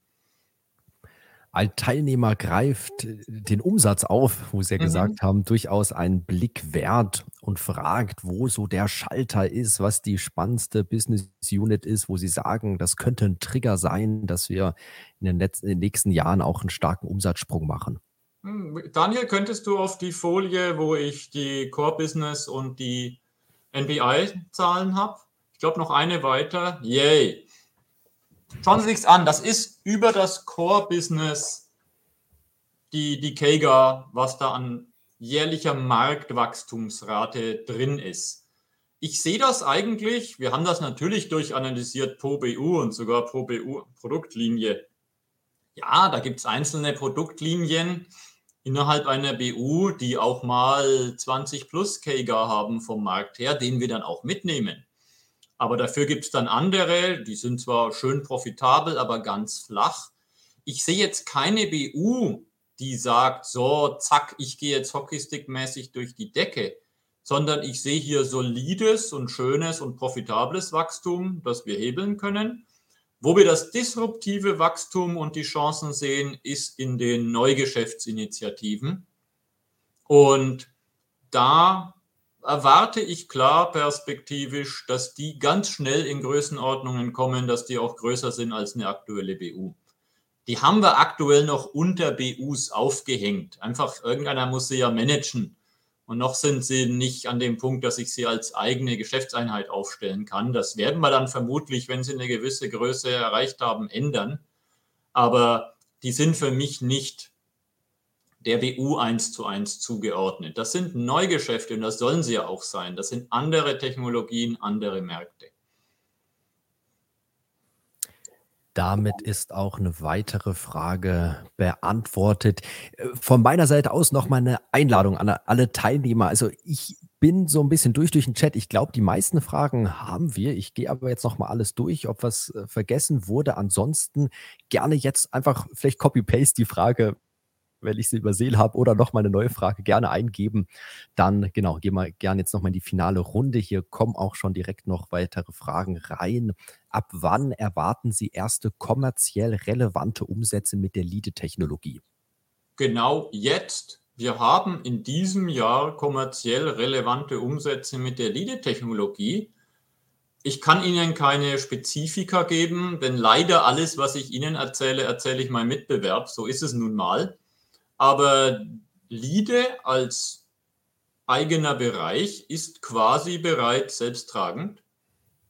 ein Teilnehmer greift den Umsatz auf, wo Sie ja mhm. gesagt haben, durchaus einen Blick wert und fragt, wo so der Schalter ist, was die spannendste Business Unit ist, wo Sie sagen, das könnte ein Trigger sein, dass wir in den, letzten, in den nächsten Jahren auch einen starken Umsatzsprung machen.
Hm, Daniel, könntest du auf die Folie, wo ich die Core Business und die NBI-Zahlen habe? Ich glaube noch eine weiter. Yay. Schauen Sie sich an, das ist über das Core-Business die, die KEGA, was da an jährlicher Marktwachstumsrate drin ist. Ich sehe das eigentlich, wir haben das natürlich durchanalysiert pro BU und sogar pro BU Produktlinie. Ja, da gibt es einzelne Produktlinien innerhalb einer BU, die auch mal 20 plus KEGA haben vom Markt her, den wir dann auch mitnehmen. Aber dafür gibt es dann andere, die sind zwar schön profitabel, aber ganz flach. Ich sehe jetzt keine BU, die sagt, so, zack, ich gehe jetzt Hockeystick-mäßig durch die Decke, sondern ich sehe hier solides und schönes und profitables Wachstum, das wir hebeln können. Wo wir das disruptive Wachstum und die Chancen sehen, ist in den Neugeschäftsinitiativen. Und da erwarte ich klar perspektivisch, dass die ganz schnell in Größenordnungen kommen, dass die auch größer sind als eine aktuelle BU. Die haben wir aktuell noch unter BUs aufgehängt. Einfach irgendeiner muss sie ja managen. Und noch sind sie nicht an dem Punkt, dass ich sie als eigene Geschäftseinheit aufstellen kann. Das werden wir dann vermutlich, wenn sie eine gewisse Größe erreicht haben, ändern. Aber die sind für mich nicht der BU eins zu eins zugeordnet. Das sind Neugeschäfte und das sollen sie ja auch sein. Das sind andere Technologien, andere Märkte.
Damit ist auch eine weitere Frage beantwortet. Von meiner Seite aus nochmal eine Einladung an alle Teilnehmer. Also ich bin so ein bisschen durch durch den Chat. Ich glaube, die meisten Fragen haben wir. Ich gehe aber jetzt nochmal alles durch, ob was äh, vergessen wurde. Ansonsten gerne jetzt einfach vielleicht Copy-Paste die Frage wenn ich sie übersehen habe oder nochmal eine neue Frage gerne eingeben. Dann, genau, gehen wir gerne jetzt nochmal in die finale Runde. Hier kommen auch schon direkt noch weitere Fragen rein. Ab wann erwarten Sie erste kommerziell relevante Umsätze mit der LIDE-Technologie?
Genau jetzt. Wir haben in diesem Jahr kommerziell relevante Umsätze mit der LIDE-Technologie. Ich kann Ihnen keine Spezifika geben, denn leider alles, was ich Ihnen erzähle, erzähle ich meinem Mitbewerb. So ist es nun mal. Aber Liede als eigener Bereich ist quasi bereits selbsttragend.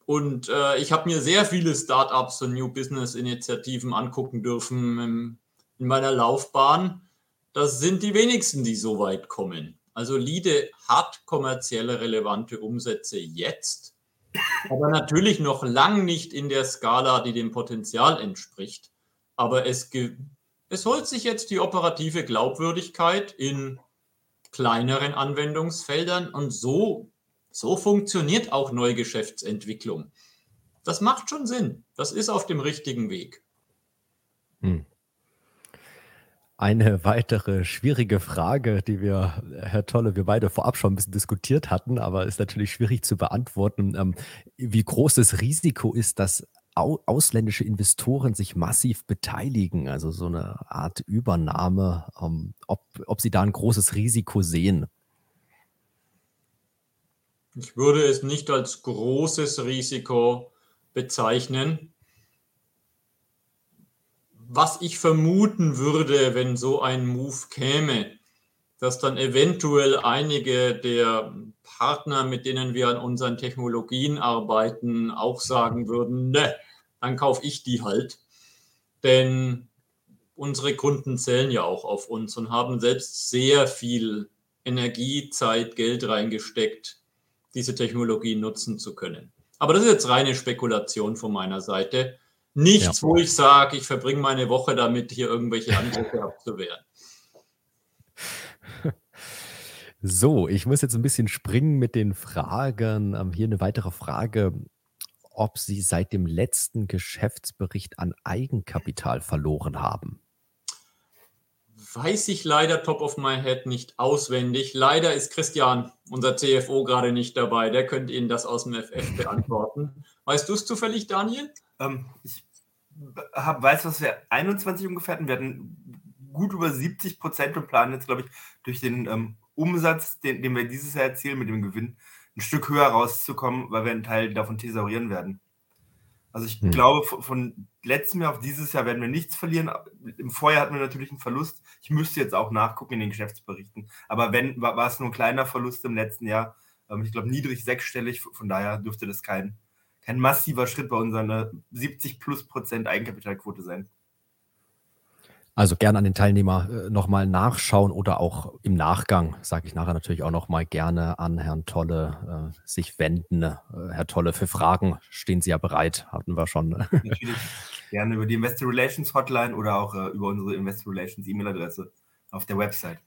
Und äh, ich habe mir sehr viele Startups und New Business Initiativen angucken dürfen im, in meiner Laufbahn. Das sind die wenigsten, die so weit kommen. Also Lide hat kommerzielle relevante Umsätze jetzt, aber natürlich noch lang nicht in der Skala, die dem Potenzial entspricht. Aber es es holt sich jetzt die operative Glaubwürdigkeit in kleineren Anwendungsfeldern und so, so funktioniert auch Neugeschäftsentwicklung. Das macht schon Sinn. Das ist auf dem richtigen Weg. Hm.
Eine weitere schwierige Frage, die wir, Herr Tolle, wir beide vorab schon ein bisschen diskutiert hatten, aber ist natürlich schwierig zu beantworten. Ähm, wie groß das Risiko ist, dass ausländische Investoren sich massiv beteiligen, also so eine Art Übernahme, ähm, ob, ob Sie da ein großes Risiko sehen?
Ich würde es nicht als großes Risiko bezeichnen. was ich vermuten würde, wenn so ein Move käme, dass dann eventuell einige der Partner, mit denen wir an unseren Technologien arbeiten, auch sagen würden, ne, dann kaufe ich die halt. Denn unsere Kunden zählen ja auch auf uns und haben selbst sehr viel Energie, Zeit, Geld reingesteckt, diese Technologie nutzen zu können. Aber das ist jetzt reine Spekulation von meiner Seite. Nichts, ja. wo ich sage, ich verbringe meine Woche damit, hier irgendwelche Angriffe abzuwehren.
So, ich muss jetzt ein bisschen springen mit den Fragen. Ähm, hier eine weitere Frage, ob Sie seit dem letzten Geschäftsbericht an Eigenkapital verloren haben.
Weiß ich leider top of my head nicht auswendig. Leider ist Christian, unser CFO, gerade nicht dabei. Der könnte Ihnen das aus dem FF beantworten. Weißt du es zufällig, Daniel? Ähm,
ich hab, weiß, was wir 21 ungefähr hatten. Wir hatten gut über 70 Prozent und planen jetzt, glaube ich, durch den ähm, Umsatz, den, den wir dieses Jahr erzielen, mit dem Gewinn, ein Stück höher rauszukommen, weil wir einen Teil davon thesaurieren werden. Also ich hm. glaube, von letztem Jahr auf dieses Jahr werden wir nichts verlieren. Im Vorjahr hatten wir natürlich einen Verlust. Ich müsste jetzt auch nachgucken in den Geschäftsberichten. Aber wenn, war, war es nur ein kleiner Verlust im letzten Jahr. Ähm, ich glaube, niedrig sechsstellig. Von daher dürfte das kein, kein massiver Schritt bei unserer 70 plus Prozent Eigenkapitalquote sein.
Also gerne an den Teilnehmer äh, nochmal nachschauen oder auch im Nachgang, sage ich nachher natürlich auch nochmal gerne an Herrn Tolle äh, sich wenden. Äh, Herr Tolle, für Fragen stehen Sie ja bereit, hatten wir schon.
Natürlich gerne über die Investor Relations Hotline oder auch äh, über unsere Investor Relations E-Mail-Adresse auf der Website.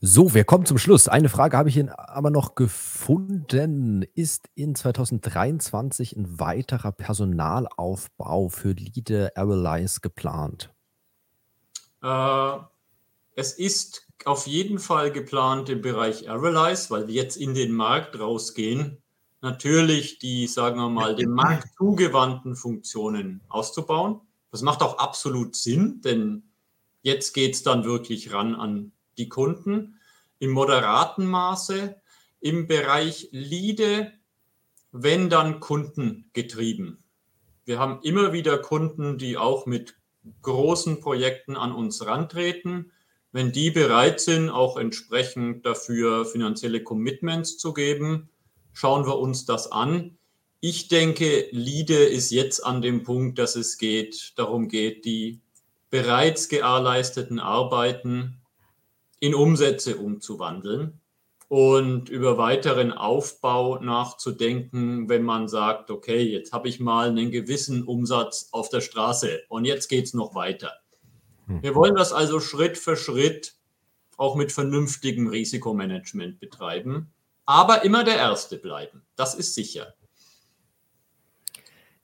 So, wir kommen zum Schluss. Eine Frage habe ich Ihnen aber noch gefunden. Ist in 2023 ein weiterer Personalaufbau für Leader Airlines geplant?
Äh, es ist auf jeden Fall geplant im Bereich Airalize, weil wir jetzt in den Markt rausgehen, natürlich die, sagen wir mal, dem Markt zugewandten Funktionen auszubauen. Das macht auch absolut Sinn, denn jetzt geht es dann wirklich ran an die Kunden im moderaten Maße. Im Bereich Liede, wenn dann kundengetrieben. Wir haben immer wieder Kunden, die auch mit großen Projekten an uns rantreten, wenn die bereit sind, auch entsprechend dafür finanzielle Commitments zu geben, schauen wir uns das an. Ich denke, LIDE ist jetzt an dem Punkt, dass es geht, darum geht, die bereits gewährleisteten Arbeiten in Umsätze umzuwandeln und über weiteren Aufbau nachzudenken, wenn man sagt, okay, jetzt habe ich mal einen gewissen Umsatz auf der Straße und jetzt geht es noch weiter. Hm. Wir wollen das also Schritt für Schritt auch mit vernünftigem Risikomanagement betreiben, aber immer der Erste bleiben. Das ist sicher.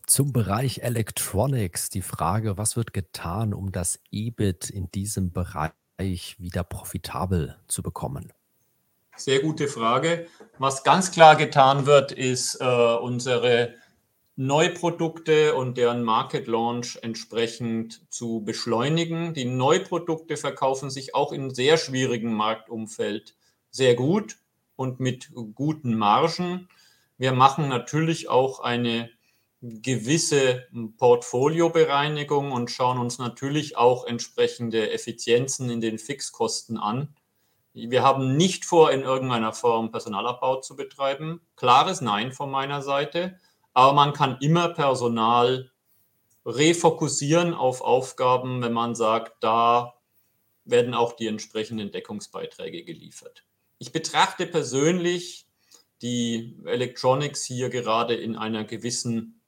Zum Bereich Electronics die Frage, was wird getan, um das EBIT in diesem Bereich wieder profitabel zu bekommen?
Sehr gute Frage. Was ganz klar getan wird, ist äh, unsere Neuprodukte und deren Market Launch entsprechend zu beschleunigen. Die Neuprodukte verkaufen sich auch in sehr schwierigem Marktumfeld sehr gut und mit guten Margen. Wir machen natürlich auch eine gewisse Portfoliobereinigung und schauen uns natürlich auch entsprechende Effizienzen in den Fixkosten an. Wir haben nicht vor, in irgendeiner Form Personalabbau zu betreiben. Klares Nein von meiner Seite. Aber man kann immer Personal refokussieren auf Aufgaben, wenn man sagt, da werden auch die entsprechenden Deckungsbeiträge geliefert. Ich betrachte persönlich die Electronics hier gerade in einer gewissen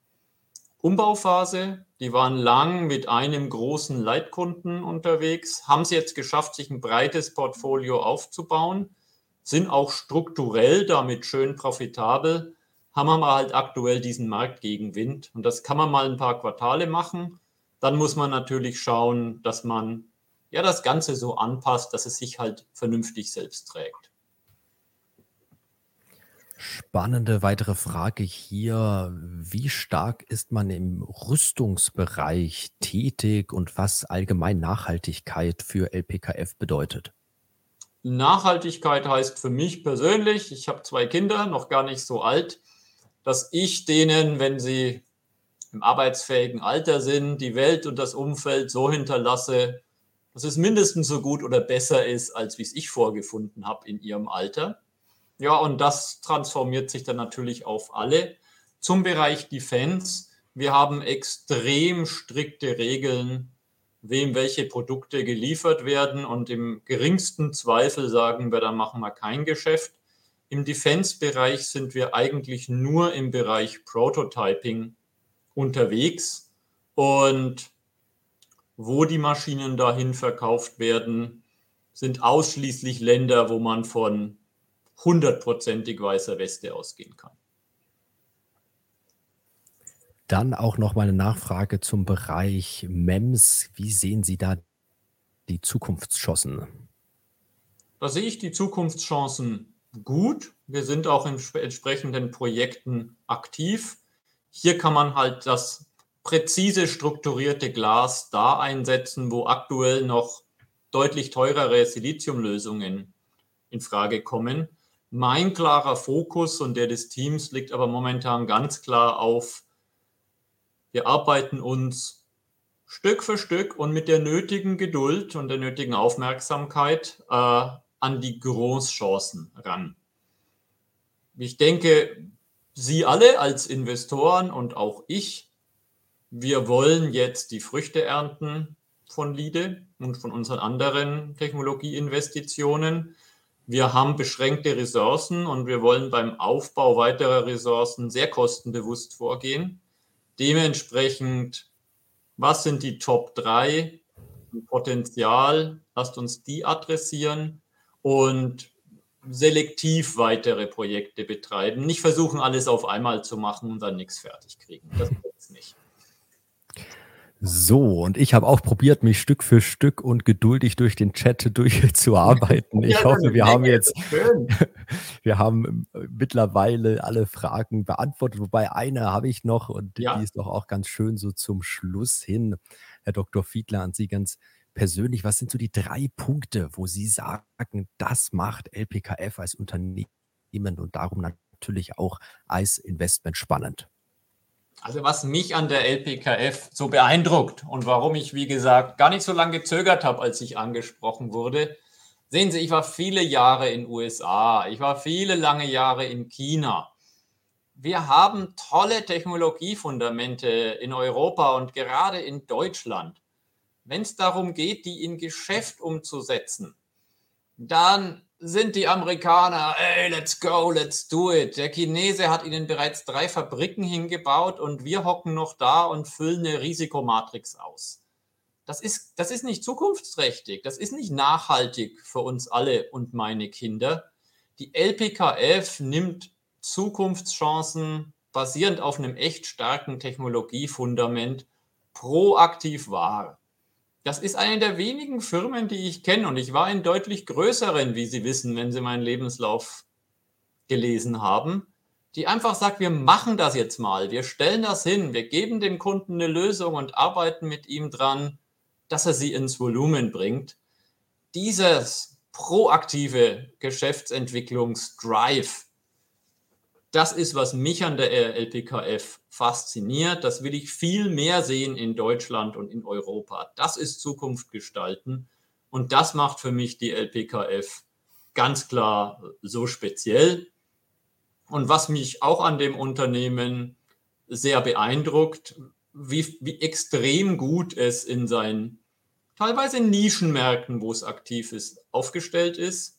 Umbauphase. Die waren lang mit einem großen Leitkunden unterwegs, haben es jetzt geschafft, sich ein breites Portfolio aufzubauen, sind auch strukturell damit schön profitabel, haben aber halt aktuell diesen Marktgegenwind. Und das kann man mal ein paar Quartale machen. Dann muss man natürlich schauen, dass man ja das Ganze so anpasst, dass es sich halt vernünftig selbst trägt.
Spannende weitere Frage hier. Wie stark ist man im Rüstungsbereich tätig und was allgemein Nachhaltigkeit für LPKF bedeutet?
Nachhaltigkeit heißt für mich persönlich, ich habe zwei Kinder, noch gar nicht so alt, dass ich denen, wenn sie im arbeitsfähigen Alter sind, die Welt und das Umfeld so hinterlasse, dass es mindestens so gut oder besser ist, als wie es ich vorgefunden habe in ihrem Alter. Ja, und das transformiert sich dann natürlich auf alle. Zum Bereich Defense. Wir haben extrem strikte Regeln, wem welche Produkte geliefert werden. Und im geringsten Zweifel sagen wir, da machen wir kein Geschäft. Im Defense-Bereich sind wir eigentlich nur im Bereich Prototyping unterwegs. Und wo die Maschinen dahin verkauft werden, sind ausschließlich Länder, wo man von hundertprozentig weißer Weste ausgehen kann.
Dann auch noch mal eine Nachfrage zum Bereich MEMS. Wie sehen Sie da die Zukunftschancen?
Da sehe ich die Zukunftschancen gut. Wir sind auch in entsprechenden Projekten aktiv. Hier kann man halt das präzise strukturierte Glas da einsetzen, wo aktuell noch deutlich teurere Siliziumlösungen in Frage kommen. Mein klarer Fokus und der des Teams liegt aber momentan ganz klar auf, wir arbeiten uns Stück für Stück und mit der nötigen Geduld und der nötigen Aufmerksamkeit äh, an die Großchancen ran. Ich denke, Sie alle als Investoren und auch ich, wir wollen jetzt die Früchte ernten von LIDE und von unseren anderen Technologieinvestitionen. Wir haben beschränkte Ressourcen und wir wollen beim Aufbau weiterer Ressourcen sehr kostenbewusst vorgehen. Dementsprechend, was sind die Top 3 Potenzial? Lasst uns die adressieren und selektiv weitere Projekte betreiben. Nicht versuchen, alles auf einmal zu machen und dann nichts fertig kriegen. Das geht nicht.
So, und ich habe auch probiert, mich Stück für Stück und geduldig durch den Chat durchzuarbeiten. Ich ja, hoffe, wir haben jetzt, wir haben mittlerweile alle Fragen beantwortet, wobei eine habe ich noch und ja. die ist doch auch ganz schön so zum Schluss hin. Herr Dr. Fiedler, an Sie ganz persönlich, was sind so die drei Punkte, wo Sie sagen, das macht LPKF als Unternehmen und darum natürlich auch als Investment spannend?
Also was mich an der LPKF so beeindruckt und warum ich, wie gesagt, gar nicht so lange gezögert habe, als ich angesprochen wurde. Sehen Sie, ich war viele Jahre in USA, ich war viele lange Jahre in China. Wir haben tolle Technologiefundamente in Europa und gerade in Deutschland. Wenn es darum geht, die in Geschäft umzusetzen, dann sind die Amerikaner, ey, let's go, let's do it. Der Chinese hat ihnen bereits drei Fabriken hingebaut und wir hocken noch da und füllen eine Risikomatrix aus. Das ist, das ist nicht zukunftsträchtig, das ist nicht nachhaltig für uns alle und meine Kinder. Die LPKF nimmt Zukunftschancen basierend auf einem echt starken Technologiefundament proaktiv wahr. Das ist eine der wenigen Firmen, die ich kenne und ich war in deutlich größeren, wie Sie wissen, wenn Sie meinen Lebenslauf gelesen haben, die einfach sagt, wir machen das jetzt mal, wir stellen das hin, wir geben dem Kunden eine Lösung und arbeiten mit ihm dran, dass er sie ins Volumen bringt. Dieses proaktive Geschäftsentwicklungsdrive, das ist, was mich an der LPKF fasziniert. Das will ich viel mehr sehen in Deutschland und in Europa. Das ist Zukunft gestalten. Und das macht für mich die LPKF ganz klar so speziell. Und was mich auch an dem Unternehmen sehr beeindruckt, wie, wie extrem gut es in seinen teilweise Nischenmärkten, wo es aktiv ist, aufgestellt ist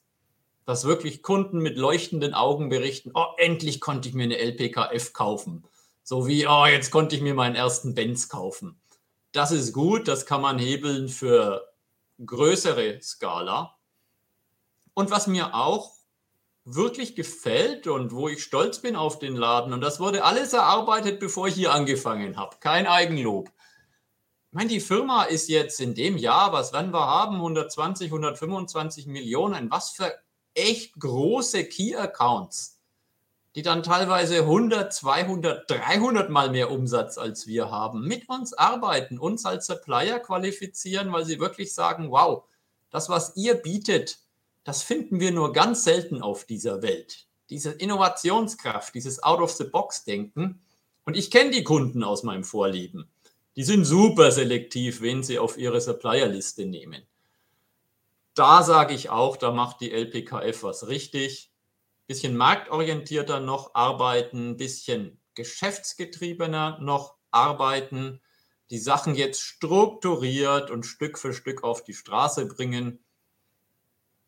dass wirklich Kunden mit leuchtenden Augen berichten, oh, endlich konnte ich mir eine LPKF kaufen. So wie, oh, jetzt konnte ich mir meinen ersten Benz kaufen. Das ist gut, das kann man hebeln für größere Skala. Und was mir auch wirklich gefällt und wo ich stolz bin auf den Laden, und das wurde alles erarbeitet, bevor ich hier angefangen habe, kein Eigenlob. Ich meine, die Firma ist jetzt in dem Jahr, was werden wir haben, 120, 125 Millionen. Was für echt große Key-Accounts, die dann teilweise 100, 200, 300 mal mehr Umsatz als wir haben, mit uns arbeiten, uns als Supplier qualifizieren, weil sie wirklich sagen, wow, das, was ihr bietet, das finden wir nur ganz selten auf dieser Welt. Diese Innovationskraft, dieses Out-of-the-Box-Denken. Und ich kenne die Kunden aus meinem Vorlieben. Die sind super selektiv, wen sie auf ihre Supplierliste nehmen. Da sage ich auch, da macht die LPKF was richtig. Bisschen marktorientierter noch arbeiten, bisschen geschäftsgetriebener noch arbeiten, die Sachen jetzt strukturiert und Stück für Stück auf die Straße bringen.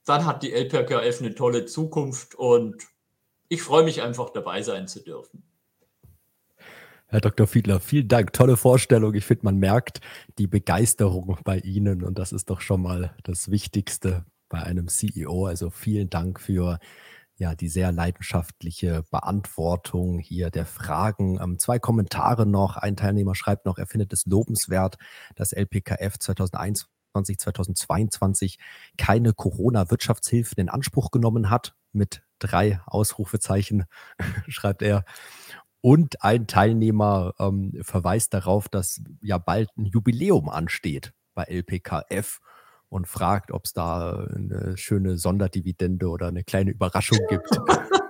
Dann hat die LPKF eine tolle Zukunft und ich freue mich einfach dabei sein zu dürfen.
Herr Dr. Fiedler, vielen Dank. Tolle Vorstellung. Ich finde, man merkt die Begeisterung bei Ihnen und das ist doch schon mal das Wichtigste bei einem CEO. Also vielen Dank für ja, die sehr leidenschaftliche Beantwortung hier der Fragen. Ähm, zwei Kommentare noch. Ein Teilnehmer schreibt noch, er findet es lobenswert, dass LPKF 2021 2022 keine Corona-Wirtschaftshilfen in Anspruch genommen hat. Mit drei Ausrufezeichen schreibt er. Und ein Teilnehmer ähm, verweist darauf, dass ja bald ein Jubiläum ansteht bei LPKF und fragt, ob es da eine schöne Sonderdividende oder eine kleine Überraschung gibt.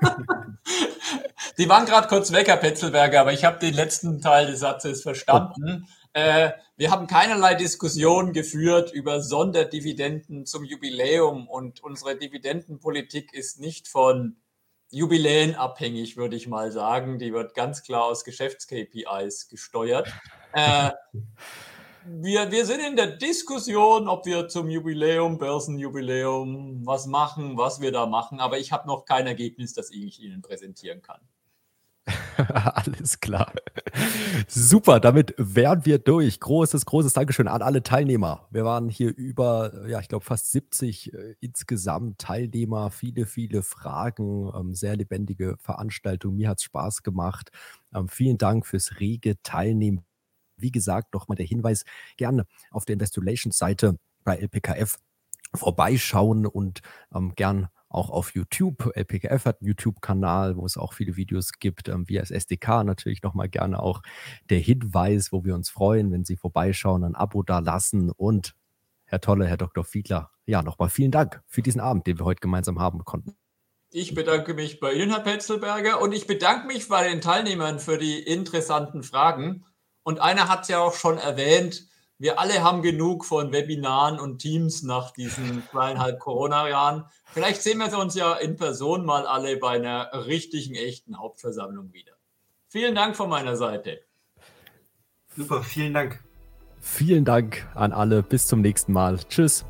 Die waren gerade kurz weg, Herr Petzelberger, aber ich habe den letzten Teil des Satzes verstanden. Äh, wir haben keinerlei Diskussion geführt über Sonderdividenden zum Jubiläum und unsere Dividendenpolitik ist nicht von Jubiläen abhängig, würde ich mal sagen. Die wird ganz klar aus Geschäfts-KPIs gesteuert. Äh, wir, wir sind in der Diskussion, ob wir zum Jubiläum, Börsenjubiläum, was machen, was wir da machen, aber ich habe noch kein Ergebnis, das ich Ihnen präsentieren kann.
Alles klar. Super, damit wären wir durch. Großes, großes Dankeschön an alle Teilnehmer. Wir waren hier über, ja, ich glaube, fast 70 äh, insgesamt Teilnehmer, viele, viele Fragen, ähm, sehr lebendige Veranstaltung. Mir hat es Spaß gemacht. Ähm, vielen Dank fürs rege Teilnehmen. Wie gesagt, nochmal der Hinweis, gerne auf der Investor Relations Seite bei LPKF vorbeischauen und ähm, gern auch auf YouTube. LPKF hat einen YouTube-Kanal, wo es auch viele Videos gibt. Ähm, wir als SDK natürlich nochmal gerne auch der Hinweis, wo wir uns freuen, wenn Sie vorbeischauen, ein Abo da lassen. Und Herr Tolle, Herr Dr. Fiedler, ja, nochmal vielen Dank für diesen Abend, den wir heute gemeinsam haben konnten.
Ich bedanke mich bei Ihnen, Herr Petzelberger, und ich bedanke mich bei den Teilnehmern für die interessanten Fragen. Und einer hat es ja auch schon erwähnt, wir alle haben genug von Webinaren und Teams nach diesen zweieinhalb Corona-Jahren. Vielleicht sehen wir uns ja in Person mal alle bei einer richtigen, echten Hauptversammlung wieder. Vielen Dank von meiner Seite.
Super, vielen Dank.
Vielen Dank an alle. Bis zum nächsten Mal. Tschüss.